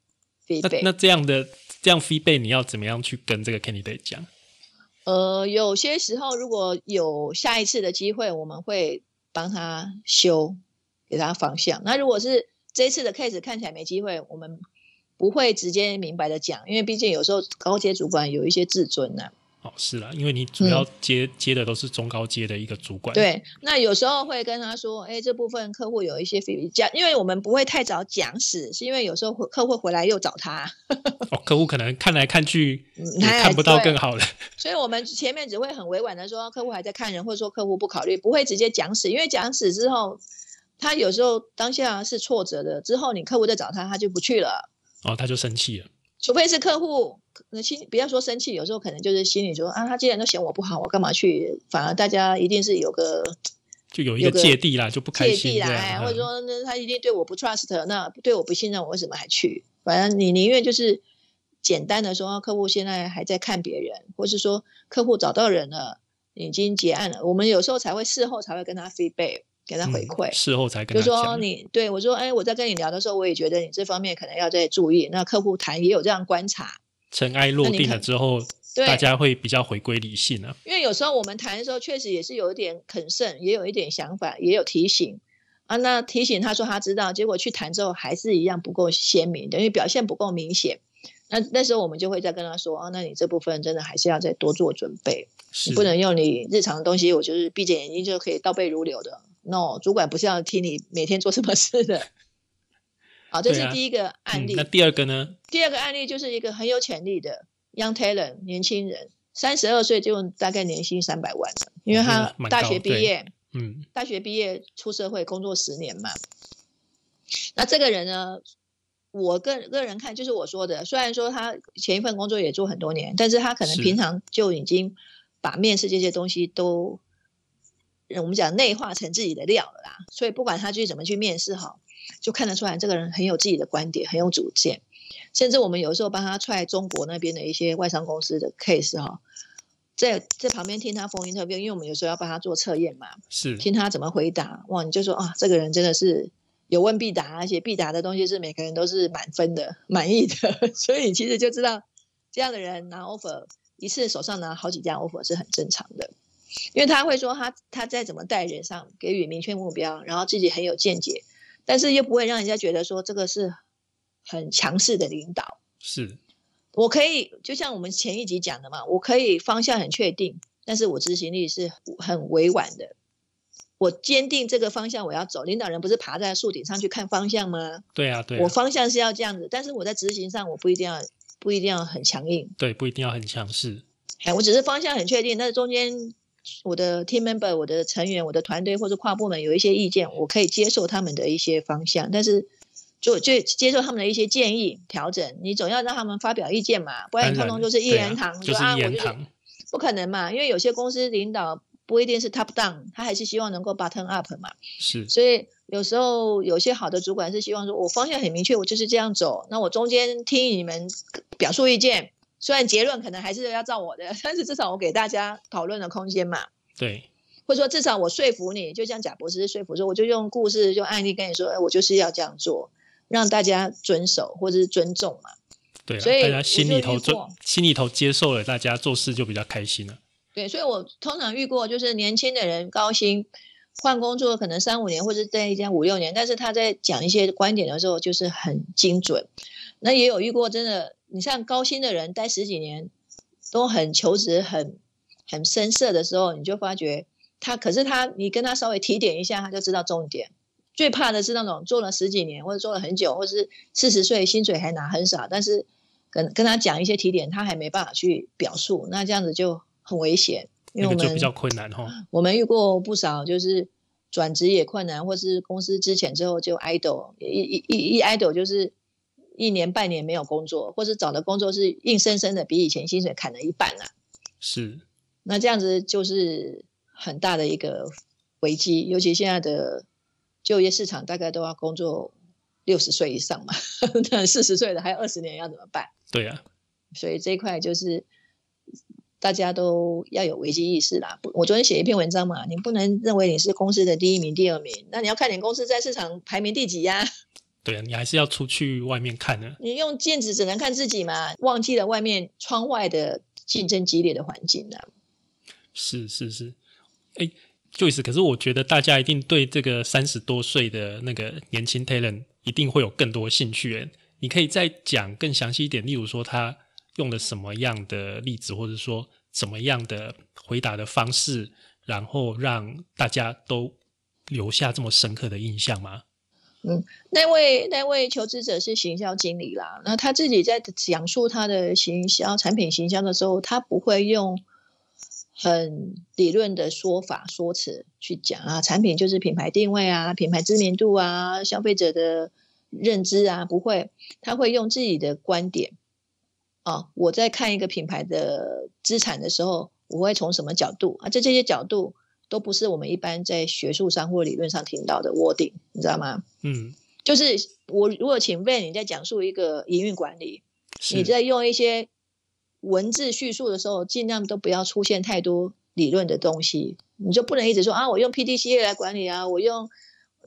那 feedback。那这样的这样 feedback 你要怎么样去跟这个 candidate 讲？呃，有些时候如果有下一次的机会，我们会帮他修，给他方向。那如果是这一次的 case 看起来没机会，我们不会直接明白的讲，因为毕竟有时候高阶主管有一些自尊呐、哦，是啦，因为你主要接、接的都是中高阶的一个主管。，嗯对，那有时候会跟他说，哎，这部分客户有一些 feedback，讲，因为我们不会太早讲死，是因为有时候会客户回来又找他，(laughs) 哦，客户可能看来看去嗯也看不到更好的。(laughs) 所以我们前面只会很委婉的说客户还在看人，或者说客户不考虑，不会直接讲死，因为讲死之后，他有时候当下是挫折的，之后你客户再找他，他就不去了。哦，他就生气了。除非是客户，那心不要说生气，有时候可能就是心里说啊，他既然都嫌我不好，我干嘛去？反而大家一定是有个就有一个芥蒂啦，就不开芥蒂啦，或者说那他一定对我不 trust，那对我不信任，我为什么还去？反正你宁愿就是简单的说，客户现在还在看别人，或是说客户找到人了，已经结案了，我们有时候才会事后才会跟他 feedback，给他回馈。嗯事后才跟就说。你对我说，哎，我在跟你聊的时候，我也觉得你这方面可能要再注意。那客户谈也有这样观察，尘埃落定了之后，对大家会比较回归理性啊。因为有时候我们谈的时候，确实也是有一点肯慎，也有一点想法，也有提醒啊。那提醒他说他知道，结果去谈之后还是一样不够鲜明，等于表现不够明显。那那时候我们就会再跟他说，哦，那你这部分真的还是要再多做准备，是你不能用你日常的东西，我就是闭着眼睛就可以倒背如流的。No，主管不是要听你每天做什么事的。好，这是第一个案例。嗯那第二个呢？第二个案例就是一个很有潜力的 young talent 年轻人，三十二岁就大概年薪三百万了，因为他大学毕业，嗯，大学毕业出社会工作十年嘛。那这个人呢，我个个人看就是我说的，虽然说他前一份工作也做很多年，但是他可能平常就已经把面试这些东西都，我们讲内化成自己的料了啦。所以不管他去怎么去面试哈，就看得出来这个人很有自己的观点，很有主见。甚至我们有时候帮他踹中国那边的一些外商公司的 case 哈，在在旁边听他 phone interview，因为我们有时候要帮他做测验嘛，是听他怎么回答，哇，你就说啊，这个人真的是有问必答，而且必答的东西是每个人都是满分的、满意的，(laughs) 所以你其实就知道这样的人拿 offer 一次手上拿好几家 offer 是很正常的，因为他会说他他在怎么带人上给予明确目标，然后自己很有见解，但是又不会让人家觉得说这个是很强势的领导。是，我可以就像我们前一集讲的嘛，我可以方向很确定，但是我执行力是很委婉的。我坚定这个方向我要走，领导人不是爬在树顶上去看方向吗？对啊，对我啊，方向是要这样子，但是我在执行上我不一定要不一定要很强硬，对，不一定要很强势。哎，我只是方向很确定，但是中间我的 team member、我的成员、我的团队或者跨部门有一些意见，我可以接受他们的一些方向，但是就就接受他们的一些建议调整。你总要让他们发表意见嘛，不然你通通就是一言堂，就是一说啊我就是言堂。不可能嘛，因为有些公司领导不一定是 top down，他还是希望能够 button up 嘛。是所以有时候有些好的主管是希望说，我方向很明确，我就是这样走，那我中间听你们表述意见，虽然结论可能还是要照我的，(laughs) 但是至少我给大家讨论的空间嘛。对，或者说至少我说服你，就像贾博士说服说，我就用故事、用案例跟你说，哎，我就是要这样做，让大家遵守或者是尊重嘛。对啊，所以大家心里头就我就遇过心里头接受了，大家做事就比较开心了。对，所以我通常遇过就是年轻的人高薪换工作，可能三五年或者在一家五六年，但是他在讲一些观点的时候就是很精准。那也有遇过真的，你像高薪的人待十几年都很求职很很深色的时候，你就发觉他，可是他你跟他稍微提点一下，他就知道重点。最怕的是那种做了十几年或者做了很久，或者是四十岁薪水还拿很少，但是跟跟他讲一些提点，他还没办法去表述，那这样子就很危险。因为我们那个就比较困难哈。我们遇过不少，就是转职也困难，或是公司之前之后就 idle，一一一一 idle 就是一年半年没有工作，或是找的工作是硬生生的比以前薪水砍了一半啊。是，那这样子就是很大的一个危机，尤其现在的就业市场大概都要工作六十岁以上嘛，那四十岁的还有二十年要怎么办？对啊，所以这一块就是大家都要有危机意识啦。我昨天写一篇文章嘛，你不能认为你是公司的第一名、第二名，那你要看你公司在市场排名第几呀、对啊，你还是要出去外面看的。你用镜子只能看自己嘛，忘记了外面窗外的竞争激烈的环境啊。是是是，哎，Joyce，可是我觉得大家一定对这个三十多岁的那个年轻 talent 一定会有更多兴趣。诶你可以再讲更详细一点，例如说他用了什么样的例子，或者说怎么样的回答的方式，然后让大家都留下这么深刻的印象吗？嗯那位那位求职者是行销经理啦，那他自己在讲述他的行销产品行销的时候，他不会用很理论的说法说辞去讲啊，产品就是品牌定位啊，品牌知名度啊，消费者的认知啊，不会，他会用自己的观点啊，我在看一个品牌的资产的时候，我会从什么角度啊？在这些角度都不是我们一般在学术上或理论上听到的 wording，你知道吗？嗯，就是我如果请 Van 你在讲述一个营运管理，你在用一些文字叙述的时候，尽量都不要出现太多理论的东西，你就不能一直说啊，我用 PDCA 来管理啊，我用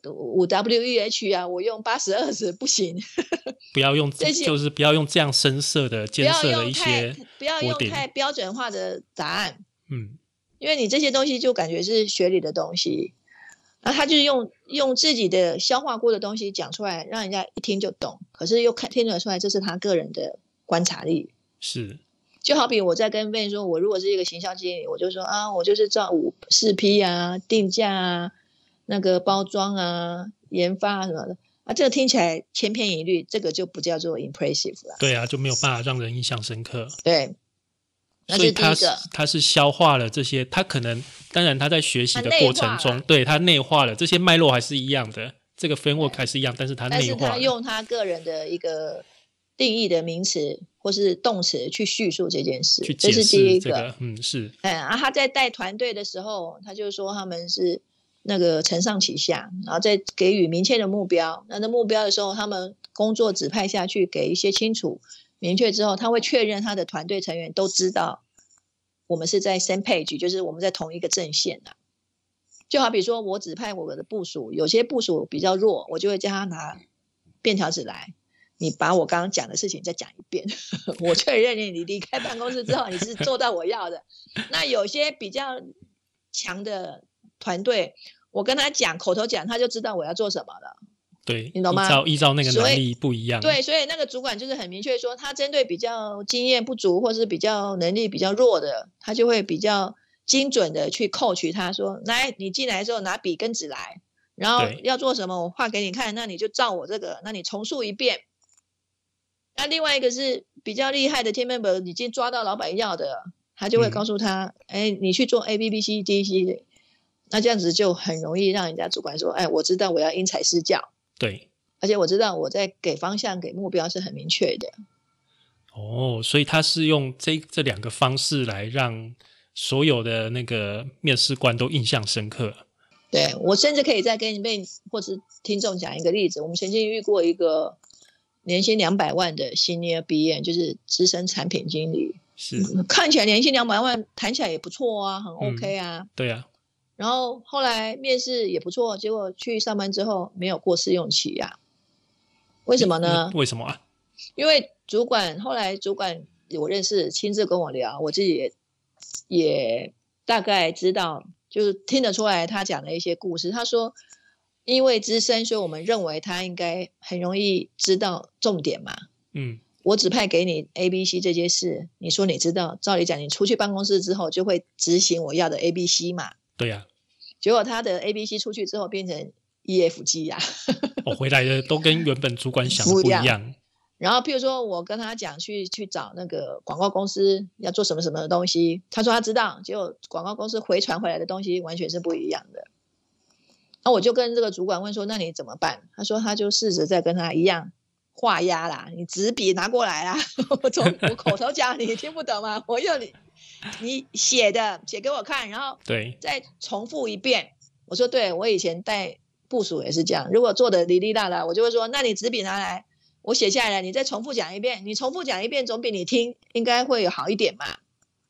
五 WEH 啊，我用八十二十不行，(laughs) 不要用，这些就是不要用这样深色的、不要艰涩的一些，不要用太标准化的答案，嗯，因为你这些东西就感觉是学理的东西，然后他就是用用自己的消化过的东西讲出来，让人家一听就懂，可是又看听得出来这是他个人的观察力。是就好比我在跟 Van 说，我如果是一个形象经理，我就说啊，我就是照五四 P 啊、定价啊、那个包装啊、研发啊什么的啊，这个听起来千篇一律，这个就不叫做 impressive 了。对啊，就没有办法让人印象深刻。对，那所以他。他是消化了这些，他可能当然他在学习的过程中，了对他内化了这些脉络还是一样的，这个 framework 还是一样，但是他但是他内化了。用他个人的一个定义的名词或是动词去叙述这件事，这是第一个，嗯，是哎，啊，他在带团队的时候，他就说他们是那个承上启下，然后再给予明确的目标。那那目标的时候，他们工作指派下去，给一些清楚明确之后，他会确认他的团队成员都知道我们是在 same page，就是我们在同一个阵线啊。就好比说我指派我的部署，有些部署比较弱，我就会叫他拿便条纸来。你把我刚刚讲的事情再讲一遍，(laughs) 我确认你你离开办公室之后，你是做到我要的。那有些比较强的团队，我跟他讲口头讲，他就知道我要做什么了。对，你懂吗？依照依照那个能力不一样，对，所以那个主管就是很明确说，他针对比较经验不足或是比较能力比较弱的，他就会比较精准的去扣取他说，来，你进来之后拿笔跟纸来，然后要做什么，我画给你看，那你就照我这个，那你重述一遍。那另外一个是比较厉害的 team member 已经抓到老板要的，他就会嗯。告诉他，哎、你去做 A B B C D C，那这样子就很容易让人家主管说，哎，我知道我要因材施教，对而且我知道我在给方向、给目标是很明确的。哦，所以他是用这这两个方式来让所有的那个面试官都印象深刻。对我甚至可以再跟你们或是听众讲一个例子，我们曾经遇过一个年薪两百万的 senior BM，就是资深产品经理，是，看起来年薪两百万，谈起来也不错啊，很嗯 OK 啊。对啊，然后后来面试也不错，结果去上班之后没有过试用期呀、为什么呢？为什么啊？因为主管后来主管我认识，亲自跟我聊，我自己也也大概知道，就是听得出来他讲的一些故事。他说，因为资深，所以我们认为他应该很容易知道重点嘛。嗯，我指派给你 A、B、C 这些事，你说你知道，照理讲，你出去办公室之后就会执行我要的 A、B、C 嘛。对呀、结果他的 A、B、C 出去之后变成 E、F、G 呀、我、回来的都跟原本主管想的不一样。然后，譬如说我跟他讲去去找那个广告公司要做什么什么的东西，他说他知道，结果广告公司回传回来的东西完全是不一样的。那我就跟这个主管问说：“那你怎么办？”他说：“他就试着再跟他一样画押啦，你纸笔拿过来啦，(laughs) 我从我口头讲你听不懂吗？我要你你写的写给我看，然后对，再重复一遍。我说对，我以前带部署也是这样，如果做的哩哩啦啦，我就会说，那你纸笔拿来，我写下来，你再重复讲一遍。你重复讲一遍，总比你听应该会好一点嘛。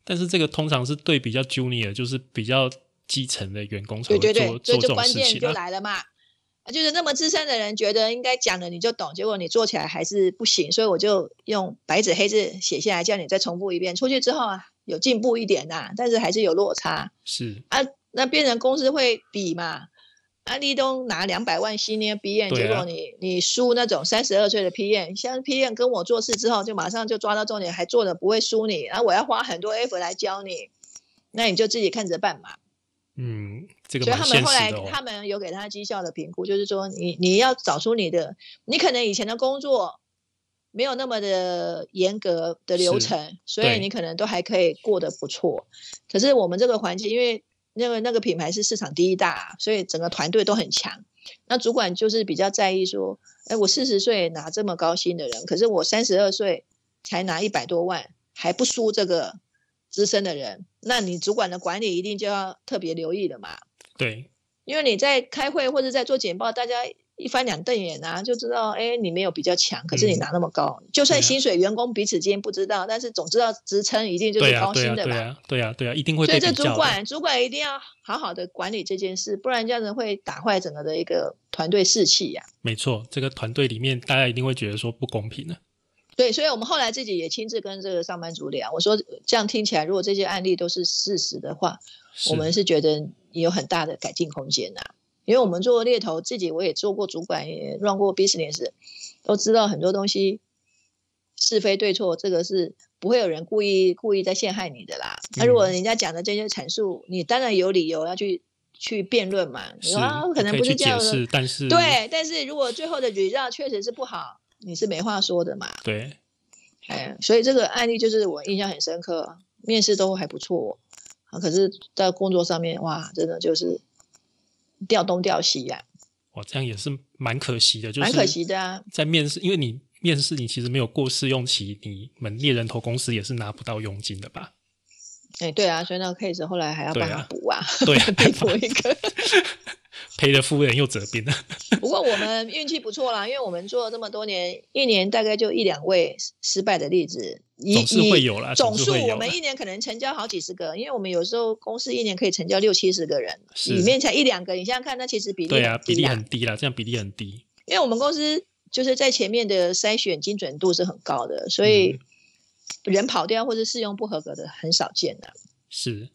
但是这个通常是对比较 junior，就是比较基层的员工才对会做做这种事情就。来了嘛。啊就是那么资深的人觉得应该讲了你就懂，结果你做起来还是不行，所以我就用白纸黑字写下来，叫你再重复一遍。出去之后啊，有进步一点呐、但是还是有落差。是，啊，那变成公司会比嘛？啊，立东拿两百万新年 B 验，结果你你输那种三十二岁的 P 验，像 P 验跟我做事之后，就马上就抓到重点，还做的不会输你，然后我要花很多 F 来教你，那你就自己看着办嘛。嗯，这个所以他们后来。他们有给他绩效的评估，就是说你你要找出你的，你可能以前的工作没有那么的严格的流程，所以你可能都还可以过得不错。可是我们这个环境，因为那个那个品牌是市场第一大，所以整个团队都很强。那主管就是比较在意说，哎，我四十岁拿这么高薪的人，可是我三十二岁才拿一百多万，还不输这个资深的人，那你主管的管理一定就要特别留意了嘛。对，因为你在开会或者在做简报，大家一翻两瞪眼啊，就知道哎，你没有比较强，可是你嗯拿那么高，就算薪水员工彼此间不知道，但是总知道职称一定就是高薪的嘛。对啊，对啊，对啊，一定会所以这主。管主管一定要好好的管理这件事，不然这样子会打坏整个的一个团队士气呀、没错，这个团队里面大家一定会觉得说不公平的。对，所以我们后来自己也亲自跟这个上班族聊，我说这样听起来，如果这些案例都是事实的话，我们是觉得有很大的改进空间呐、因为我们做猎头，自己我也做过主管，也 run 过 business，都知道很多东西是非对错，这个是不会有人故意故意在陷害你的啦。那如果人家讲的这些阐述，你当然有理由要去去辩论嘛。你是说啊，可能不是这样的，但是对。但是如果最后的 result 确实是不好，你是没话说的嘛。对哎，所以这个案例就是我印象很深刻，面试都还不错啊，可是在工作上面哇，真的就是调东调西呀、哇，这样也是蛮可惜的，就是蛮可惜的啊。在面试，因为你面试你其实没有过试用期，你们猎人头公司也是拿不到佣金的吧？哎，对啊，所以那个 case 后来还要帮他补啊，对啊，(laughs) 被补一个。(laughs) 赔了夫人又折兵了。(laughs) 不过我们运气不错啦，因为我们做了这么多年，一年大概就一两位失败的例子，以总是会有啦以总数我们一年可能成交好几十个，因为我们有时候公司一年可以成交六七十个人，是里面才一两个，你想想看，那其实比例对啊，比例很低啦这样比例很低。因为我们公司就是在前面的筛选精准度是很高的，所以嗯人跑掉或者试用不合格的很少见的。是，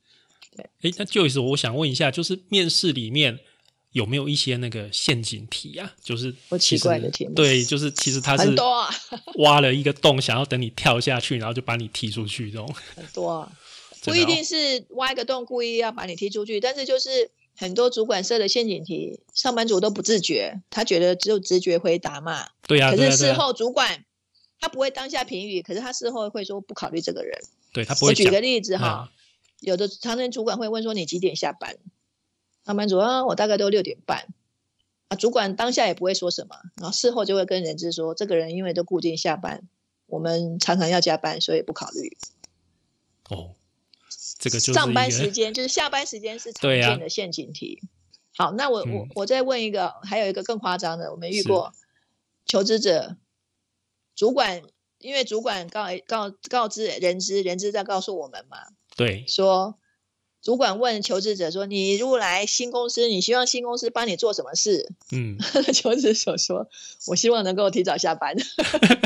对诶，那 Joyce，我想问一下，就是面试里面有没有一些那个陷阱题啊？就是或奇怪的题目对，就是其实他是很多啊，挖了一个洞，想要等你跳下去，然后就把你踢出去，这种很多 (laughs) 不一定是挖一个洞故意要把你踢出去，但是就是很多主管设的陷阱题，上班族都不自觉，他觉得只有直觉回答嘛。对啊，可是事后主管他不会当下评语，可是他事后会说不考虑这个人。对他不会我举个例子哈，啊有的常常主管会问说你几点下班？上班族啊，我大概都六点半。啊，主管当下也不会说什么，然后事后就会跟人资说，这个人因为都固定下班，我们常常要加班，所以不考虑。哦，这个就是上班时间就是下班时间是常见的陷阱题。好，那我、我嗯我再问一个，还有一个更夸张的，我们遇是过求职者主管因为主管告告告知人资，人资在告诉我们嘛，对，说主管问求职者说：“你如果来新公司，你希望新公司帮你做什么事？”嗯，(laughs) 求职者说：“我希望能够提早下班。(laughs) ”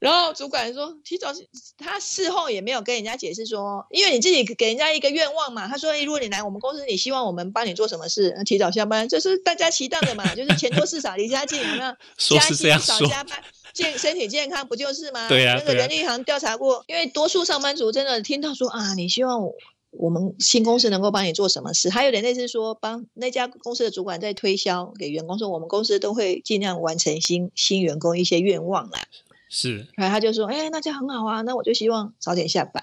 然后主管说：“提早。”他事后也没有跟人家解释说，因为你自己给人家一个愿望嘛。他说：“如果你来我们公司，你希望我们帮你做什么事？提早下班，就是大家期待的嘛？就是钱多事少，离家近，有没有？(laughs) 说是这样少说，加班，健身体健康不就是吗？对呀啊那个人力银行调查过，因为多数上班族真的听到说啊，你希望我我们新公司能够帮你做什么事？还有点类似说，帮那家公司的主管在推销给员工说，我们公司都会尽量完成新新员工一些愿望啦。是。然后他就说：“哎、那这样很好啊，那我就希望早点下班。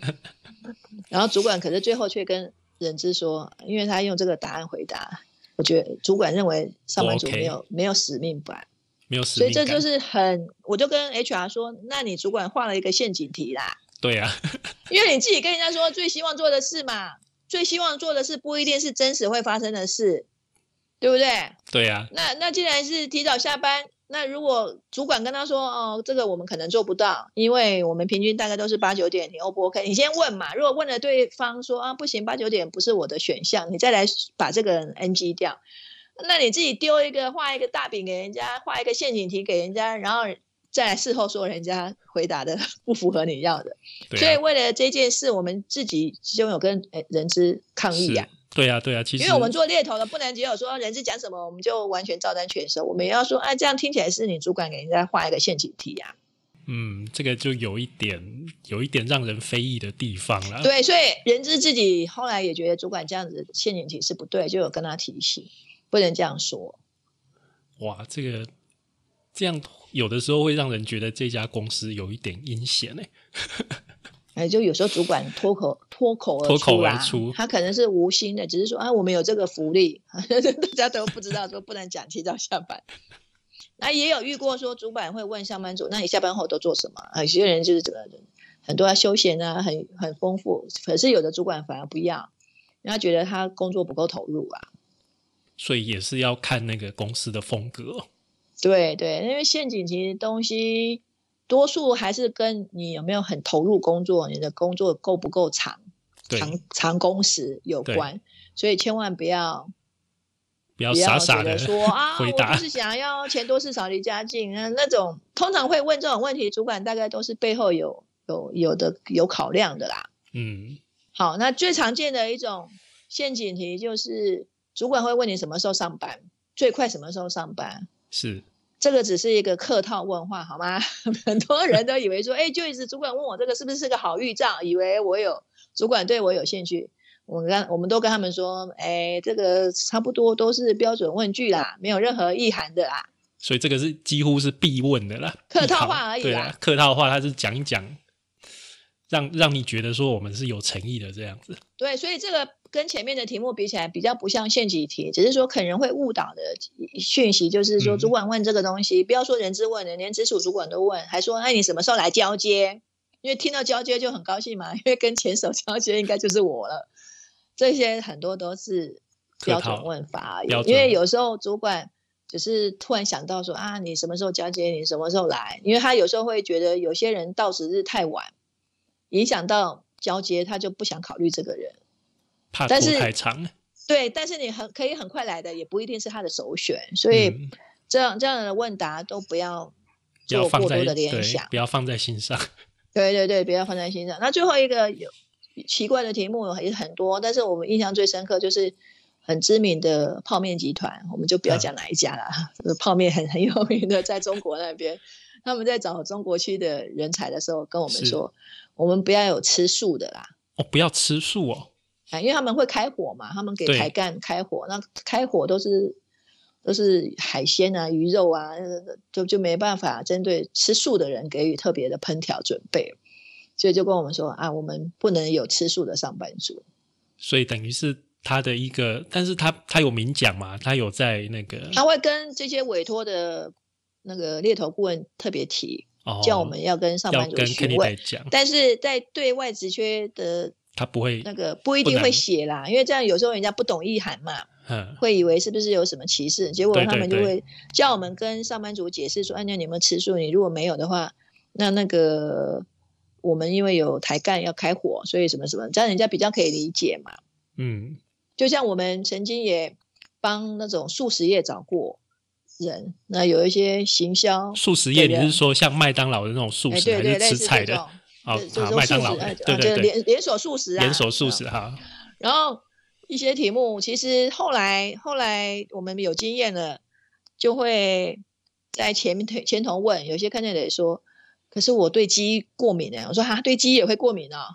(laughs) ”然后主管可是最后却跟人资说，因为他用这个答案回答，我觉得主管认为上班族没有没有使命感，没有使命感，所以这就是很，我就跟 HR 说，那你主管画了一个陷阱题啦，对啊，(laughs) 因为你自己跟人家说最希望做的事嘛，最希望做的事不一定是真实会发生的事，对不对？对啊，那那既然是提早下班，那如果主管跟他说哦，这个我们可能做不到，因为我们平均大概都是八九点，你 O 不 OK？你先问嘛，如果问了对方说啊不行，八九点不是我的选项，你再来把这个人 NG 掉。那你自己丢一个画一个大饼给人家，画一个陷阱题给人家，然后再来事后说人家回答的 (laughs) 不符合你要的，所以为了这件事，我们自己就有跟呃人资抗议呀、是对啊，对啊，其实因为我们做猎头的，不能只有说人事讲什么，我们就完全照单全收。我们也要说，哎，这样听起来是你主管给人家画一个陷阱题呀。嗯，这个就有一点有一点让人非议的地方了。对，所以人资自己后来也觉得主管这样子陷阱题是不对，就有跟他提醒，不能这样说。哇，这个这样有的时候会让人觉得这家公司有一点阴险哎。哎，就有时候主管脱口脱口而脱口而出他可能是无心的，只是说啊，我们有这个福利，(laughs) 大家都不知道说不能讲提早下班。(laughs) 那也有遇过说，主管会问上班族，那你下班后都做什么？啊，有些人就是这个很多要休闲啊，很很丰富，可是有的主管反而不要，因为他觉得他工作不够投入啊。所以也是要看那个公司的风格哦。对对，因为陷阱其实东西多数还是跟你有没有很投入工作，你的工作够不够长，对，长长工时有对。关，所以千万不要不要傻傻的说 (laughs) 啊，我就是想要钱多事少离家近啊，那种通常会问这种问题，主管大概都是背后有有有的有考量的啦。嗯，好，那最常见的一种陷阱题就是主管会问你什么时候上班，最快什么时候上班。是这个只是一个客套问话，好吗？(laughs) 很多人都以为说，哎，就一直主管问我这个是不是个好预兆，以为我有主管对我有兴趣。我们跟我们都跟他们说，哎，这个差不多都是标准问句啦，没有任何意涵的啦。所以这个是几乎是必问的啦，客套话而已啦客套话，他是讲一讲，让让你觉得说我们是有诚意的这样子。对，所以这个跟前面的题目比起来，比较不像陷阱题，只是说可能会误导的讯息，就是说嗯主管问这个东西，不要说人资问的，连直属主管都问，还说，哎，你什么时候来交接？因为听到交接就很高兴嘛，(laughs) 因为跟前手交接应该就是我了。这些很多都是标准问法而已因为有时候主管只是突然想到说啊，你什么时候交接？你什么时候来？因为他有时候会觉得有些人到时日太晚，影响到交接，他就不想考虑这个人。怕拖但是太长，对，但是你很可以很快来的，也不一定是他的首选，所以嗯这样、这样的问答都不要做过多的联想。不要放在心上。(laughs) 对对对，不要放在心上。那最后一个有奇怪的题目也很多，但是我们印象最深刻就是很知名的泡面集团，我们就不要嗯讲哪一家了，(laughs) 就是泡面很很有名的，在中国那边，他们在找中国区的人才的时候跟我们说，我们不要有吃素的啦。哦，不要吃素哦。啊，因为他们会开火嘛，他们给对台干开火，那开火都是都是海鲜啊、鱼肉啊，呃就就没办法针对吃素的人给予特别的烹调准备，所以就跟我们说啊，我们不能有吃素的上班族。所以等于是他的一个，但是他他有明讲嘛，他有在那个他会跟这些委托的那个猎头顾问特别提，哦，叫我们要跟上班族询问但是在对外职缺的他不会那个不一定会写啦，因为这样有时候人家不懂意涵嘛。嗯，会以为是不是有什么歧视，结果他们就会叫我们跟上班族解释说，哎，那你有没有吃素？你如果没有的话，那那个我们因为有台干要开火，所以什么什么，这样人家比较可以理解嘛。嗯，就像我们曾经也帮那种素食业找过人，那有一些行销，素食业，你是说像麦当劳的那种素哎，食，对对，还是吃菜的？哦就，是麦当劳对对对，连连锁素食啊，连锁素嗯食哈，然后一些题目，其实后来后来我们有经验了，就会在前面前头问，有些看见的也说，可是我对鸡过敏呢。我说哈，对鸡也会过敏啊、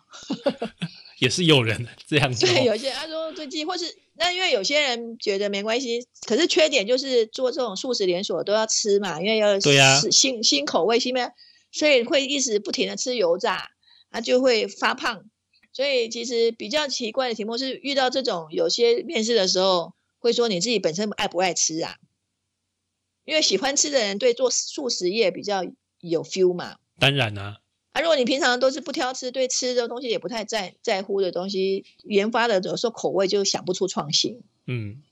(laughs) 也是有人这样子对，哦，有些他说对鸡，或是那因为有些人觉得没关系，可是缺点就是做这种素食连锁都要吃嘛，因为要对呀是新新口味新面，所以会一直不停的吃油炸，他就会发胖。所以其实比较奇怪的题目是遇到这种有些面试的时候会说你自己本身爱不爱吃啊？因为喜欢吃的人对做素食业比较有 feel 嘛。当然啊，啊，如果你平常都是不挑吃，对吃的东西也不太在在乎的东西，研发的有时候口味就想不出创新。嗯，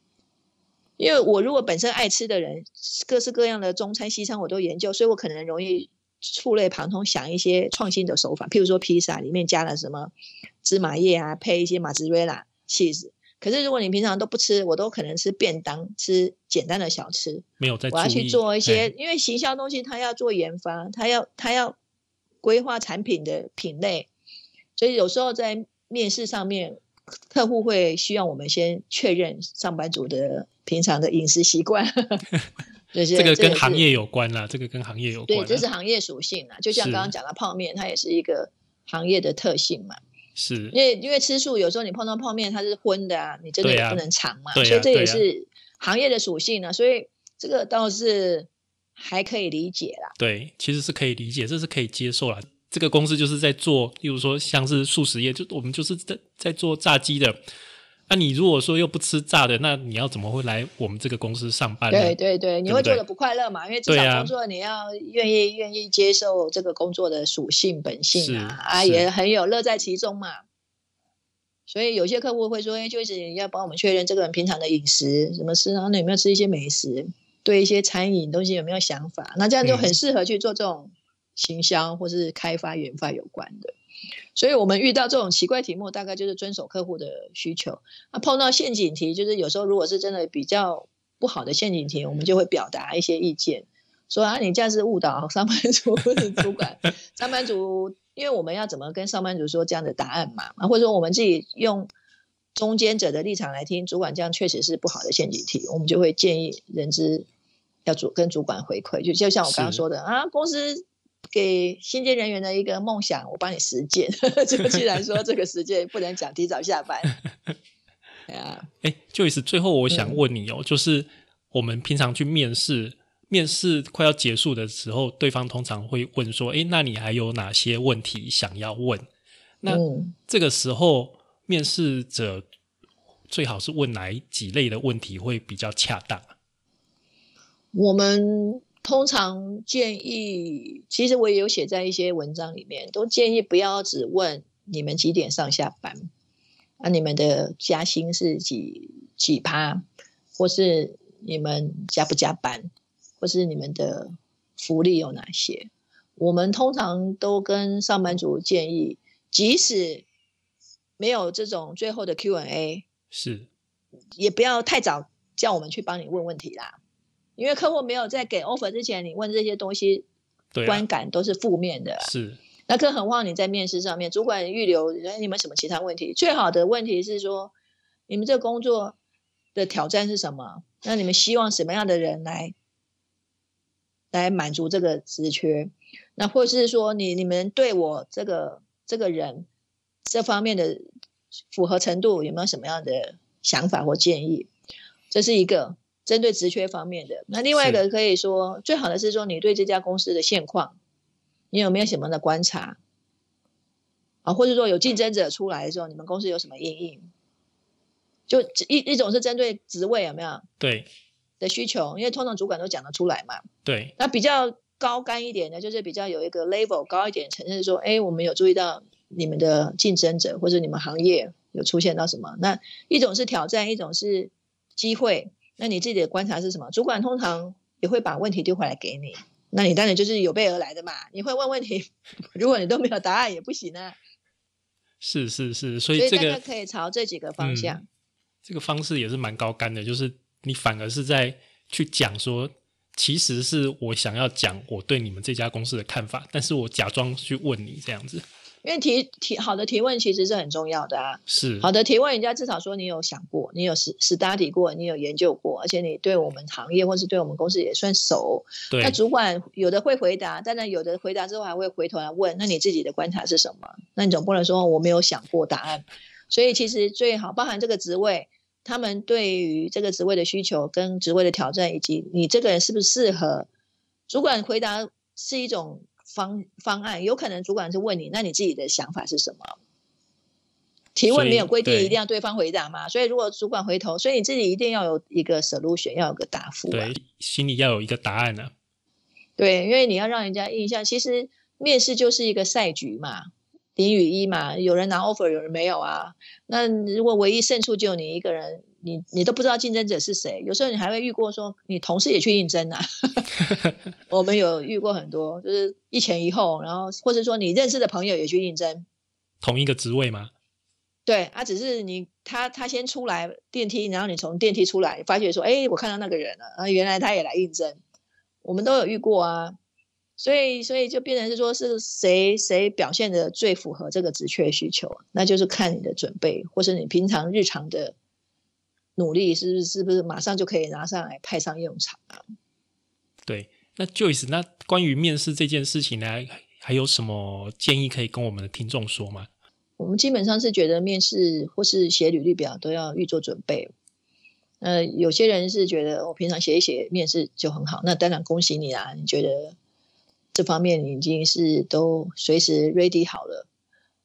因为我如果本身爱吃的人，各式各样的中餐西餐我都研究，所以我可能容易触类旁通，想一些创新的手法，譬如说披萨里面加了什么芝麻叶啊，配一些马兹瑞拉 cheese。可是如果你平常都不吃，我都可能吃便当，吃简单的小吃。没有在我要去做一些哎，因为行销东西，它要做研发，它要它要规划产品的品类，所以有时候在面试上面，客户会需要我们先确认上班族的平常的饮食习惯。(laughs) 这个跟行业有关啦，这个跟行业有关这是行业属性啦。就像是刚刚讲的泡面，它也是一个行业的特性嘛。是因为因为吃素，有时候你碰到泡面它是荤的啊，你真的也不能尝嘛，啊所以这也是行业的属性呢、所以这个倒是还可以理解啦。对，其实是可以理解，这是可以接受啦。这个公司就是在做，例如说像是素食业，就我们就是在在做炸鸡的。那、你如果说又不吃炸的，那你要怎么会来我们这个公司上班呢？对对对，你会做的不快乐嘛？因为至少工作你要愿意愿意接受这个工作的属性本性啊，啊也很有乐在其中嘛。所以有些客户会说：“哎，就是你要帮我们确认这个人平常的饮食什么吃，然后你有没有吃一些美食，对一些餐饮东西有没有想法？那这样就很适合去做这种行销或是开发研发有关的。所以我们遇到这种奇怪题目，大概就是遵守客户的需求。那碰到陷阱题，就是有时候如果是真的比较不好的陷阱题，我们就会表达一些意见，说啊，你这样是误导上班族或者主管。上班族，因为我们要怎么跟上班族说这样的答案嘛？啊，或者说我们自己用中间者的立场来听，主管这样确实是不好的陷阱题，我们就会建议人资要主跟主管回馈，就就像我刚刚是说的啊，公司。给新进人员的一个梦想，我帮你实践。(laughs) 就既然说这个时间不能讲提早下班，对啊，哎，Joyce，最后我想嗯问你哦，就是我们平常去面试，面试快要结束的时候，对方通常会问说：“哎，那你还有哪些问题想要问？”那嗯，这个时候，面试者最好是问哪几类的问题会比较恰当？我们通常建议，其实我也有写在一些文章里面，都建议不要只问你们几点上下班，啊，你们的加薪是几几趴，或是你们加不加班，或是你们的福利有哪些。我们通常都跟上班族建议，即使没有这种最后的 Q&A，是也不要太早叫我们去帮你问问题啦，因为客户没有在给 offer 之前，你问这些东西，对啊观，感都是负面的。是那更何况你在面试上面，主管预留，哎，你们什么其他问题？最好的问题是说，你们这工作的挑战是什么？那你们希望什么样的人来来满足这个职缺？那或是说你你们对我这个这个人这方面的符合程度有没有什么样的想法或建议？这是一个针对职缺方面的。那另外一个可以说，最好的是说你对这家公司的现况，你有没有什么的观察？啊，或者说有竞争者出来的时候，你们公司有什么应应？就一一种是针对职位有没有对的需求，因为通常主管都讲得出来嘛。对那比较高干一点的，就是比较有一个 level 高一点，承认说，哎，我们有注意到你们的竞争者或者你们行业有出现到什么？那一种是挑战，一种是机会，那你自己的观察是什么？主管通常也会把问题丢回来给你，那你当然就是有备而来的嘛。你会问问题，如果你都没有答案也不行啊。是是是，所所以这个家可以朝这几个方向。这个方式也是蛮高干的，就是你反而是在去讲说，其实是我想要讲我对你们这家公司的看法，但是我假装去问你这样子，因为提提好的提问其实是很重要的啊。是好的提问，人家至少说你有想过，你有 st- study 过，你有研究过，而且你对我们行业或是对我们公司也算熟。对那主管有的会回答，当然有的回答之后还会回头来问，那你自己的观察是什么？那你总不能说我没有想过答案。所以其实最好包含这个职位，他们对于这个职位的需求跟职位的挑战，以及你这个人是不是适合，主管回答是一种方方案，有可能主管是问你，那你自己的想法是什么？提问没有规定一定要对方回答嘛，所以如果主管回头，所以你自己一定要有一个 solution，要有个答复、啊。对，心里要有一个答案呢、对，因为你要让人家印象，其实面试就是一个赛局嘛，零与一嘛，有人拿 offer，有人没有啊。那如果唯一胜出只有你一个人，你你都不知道竞争者是谁，有时候你还会遇过说你同事也去应征啊。(laughs) 我们有遇过很多，就是一前一后，然后或者说你认识的朋友也去应征，同一个职位吗？对，啊，只是你他他先出来电梯，然后你从电梯出来，发觉说，哎，我看到那个人了，啊，原来他也来应征，我们都有遇过啊，所以所以就变成是说是谁谁表现的最符合这个职缺需求，那就是看你的准备，或是你平常日常的努力是不是是不是马上就可以拿上来派上用场啊？对，那 Joyce，那关于面试这件事情呢，还有什么建议可以跟我们的听众说吗？我们基本上是觉得面试或是写履历表都要预做准备。呃，有些人是觉得我平常写一写面试就很好，那当然恭喜你啦！你觉得这方面你已经是都随时 ready 好了。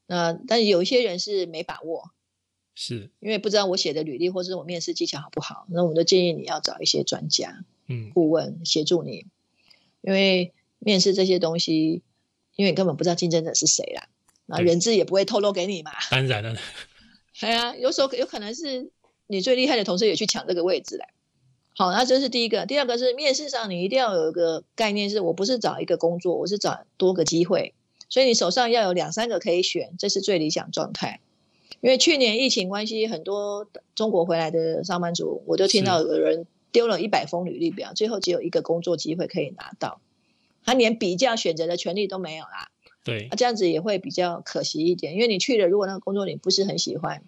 那但有一些人是没把握，是，因为不知道我写的履历或是我面试技巧好不好，那我们都建议你要找一些专家嗯，顾问协助你，因为面试这些东西，因为你根本不知道竞争者是谁啦，那对人资也不会透露给你嘛。当然了，对啊，有时候有可能是你最厉害的同事也去抢这个位置来。好，那这是第一个。第二个是面试上，你一定要有一个概念，是我不是找一个工作，我是找多个机会，所以你手上要有两三个可以选，这是最理想状态。因为去年疫情关系，很多中国回来的上班族，我就听到有人丢了一百封履历表，最后只有一个工作机会可以拿到，他连比较选择的权利都没有啦。对啊，，这样子也会比较可惜一点，因为你去了，如果那个工作你不是很喜欢，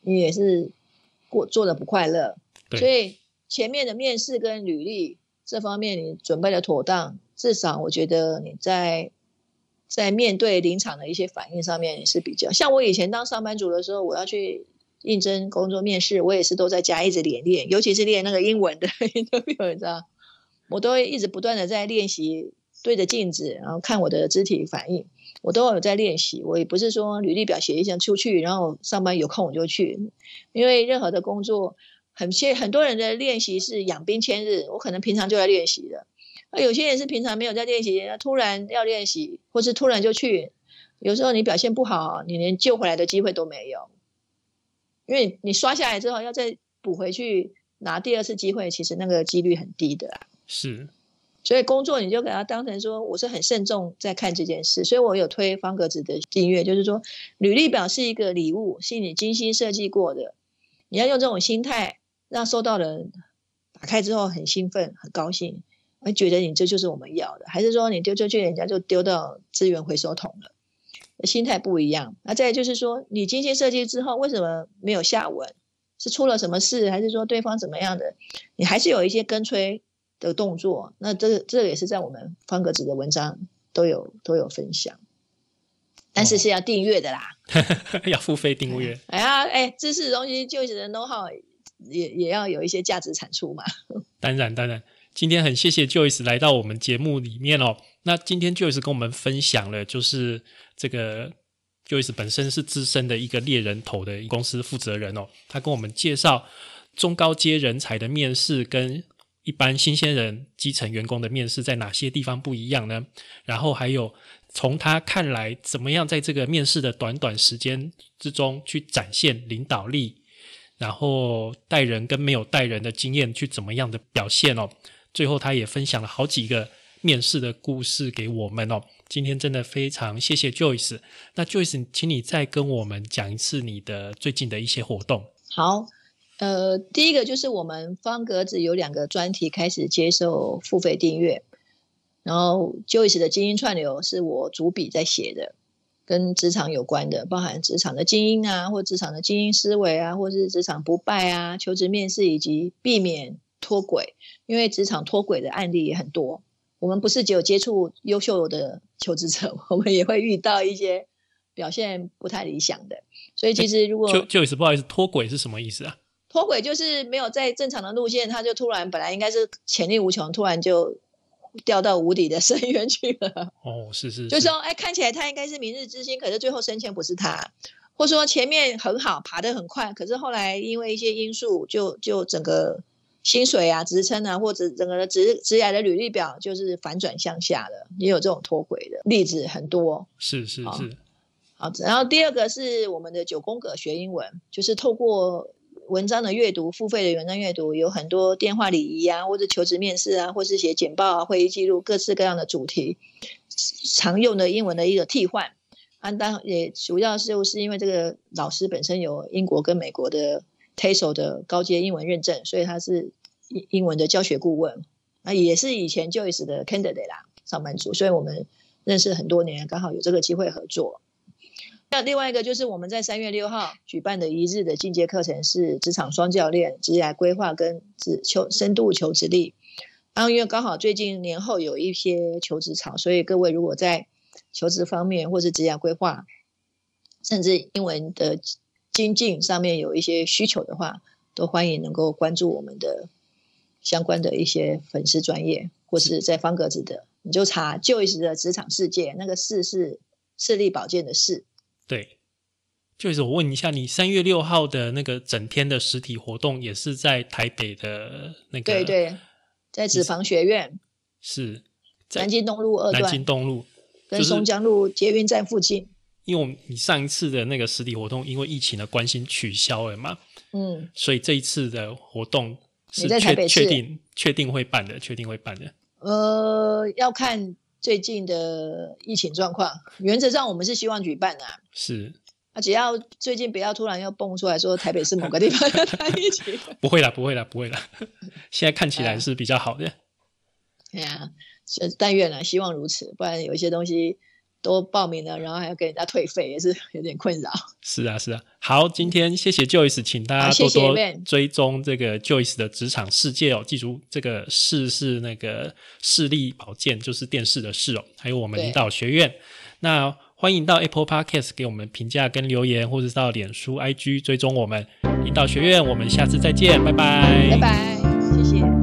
你也是过做的不快乐，所以前面的面试跟履历这方面你准备的妥当，至少我觉得你在在面对临场的一些反应上面也是比较。像我以前当上班族的时候，我要去应征工作面试，我也是都在家一直练练，尤其是练那个英文的 (laughs) interview，你知道，我都会一直不断的在练习对着镜子，然后看我的肢体反应。我都有在练习，我也不是说履历表写一下出去，然后上班有空我就去，因为任何的工作，很些很多人的练习是养兵千日，我可能平常就在练习的，而有些人是平常没有在练习，突然要练习，或是突然就去，有时候你表现不好，你连救回来的机会都没有，因为你刷下来之后要再补回去拿第二次机会，其实那个几率很低的啦。是，所以工作你就给他当成说，我是很慎重在看这件事，所以我有推方格子的订阅，就是说，履历表是一个礼物，是你精心设计过的，你要用这种心态，让收到的人打开之后很兴奋、很高兴，会觉得你这就是我们要的，还是说你丢出去，人家就丢到资源回收桶了？心态不一样。那再就是说，你精心设计之后，为什么没有下文？是出了什么事，还是说对方怎么样的？你还是有一些跟催的动作。那这个这个也是在我们方格子的文章都有都有分享，但是是要订阅的啦。(laughs) 要付费订阅。哎呀，哎，知识的东西就是的 know how 也也要有一些价值产出嘛。(laughs) 当然，当然，今天很谢谢 Joyce 来到我们节目里面哦。那今天 Joyce 跟我们分享了，就是这个 Joyce 本身是资深的一个猎人头的公司负责人哦，他跟我们介绍中高阶人才的面试跟一般新鲜人、基层员工的面试在哪些地方不一样呢？然后还有从他看来，怎么样在这个面试的短短时间之中去展现领导力。然后带人跟没有带人的经验去怎么样的表现哦。最后，他也分享了好几个面试的故事给我们哦。今天真的非常谢谢 Joyce。那 Joyce，请你再跟我们讲一次你的最近的一些活动。好，呃，第一个就是我们方格子有两个专题开始接受付费订阅，然后 Joyce 的精英串流是我主笔在写的。跟职场有关的，包含职场的精英啊，或职场的精英思维啊，或是职场不败啊，求职面试以及避免脱轨，因为职场脱轨的案例也很多。我们不是只有接触优秀的求职者，(laughs) 我们也会遇到一些表现不太理想的。所以其实如果就就是不好意思，脱轨是什么意思啊？脱轨就是没有在正常的路线，他就突然本来应该是潜力无穷，突然就。掉到无底的深渊去了。(laughs) 哦，是是，就说，哎，看起来他应该是明日之星，可是最后升迁不是他，或说前面很好，爬得很快，可是后来因为一些因素，就就整个薪水啊、职称啊，或者整个的职职涯的履历表就是反转向下的，也有这种脱轨的例子很多。是是是，好，然后第二个是我们的九宫格学英文，就是透过。文章的阅读，付费的文章阅读有很多电话礼仪啊，或者求职面试啊，或是写简报啊、会议记录，各式各样的主题，常用的英文的一个替换。啊，当也主要是是因为这个老师本身有英国跟美国的 TESOL 的高阶英文认证，所以他是英英文的教学顾问。那，也是以前 Joyce 的 candidate 啦，上班族，所以我们认识很多年，刚好有这个机会合作。那另外一个就是我们在三月六号举办的一日的进阶课程是职场双教练职业规划跟职求深度求职力。然后因为刚好最近年后有一些求职潮，所以各位如果在求职方面或是职业规划，甚至英文的精进上面有一些需求的话，都欢迎能够关注我们的相关的一些粉丝专业，或是在方格子的，你就查旧一时的职场世界，那个视是视力保健的视。对，就是我问一下，你三月六号的那个整天的实体活动也是在台北的那个？对对，在脂肪学院，是南京东路二段，南京东路跟松江路捷运站附近。因为我们你上一次的那个实体活动，因为疫情的关系取消了嘛，嗯，所以这一次的活动是确确定确定会办的，确定会办的。呃，要看。最近的疫情状况，原则上我们是希望举办的。是啊，只要最近不要突然又蹦出来说台北是某个地方疫情，(laughs) 不会啦，不会啦，不会啦。现在看起来是比较好的。哎呀，但愿了，希望如此，不然有一些东西。都报名了，然后还要给人家退费，也是 (laughs) 有点困扰。是啊，是啊。好，今天谢谢 Joyce，请大家多多追踪这个 Joyce 的职场世界哦。记住，这个视是那个视力保健，就是电视的视哦。还有我们领导学院，那欢迎到 Apple Podcast 给我们评价跟留言，或者到脸书 IG 追踪我们领导学院。我们下次再见，拜拜，拜拜，谢谢。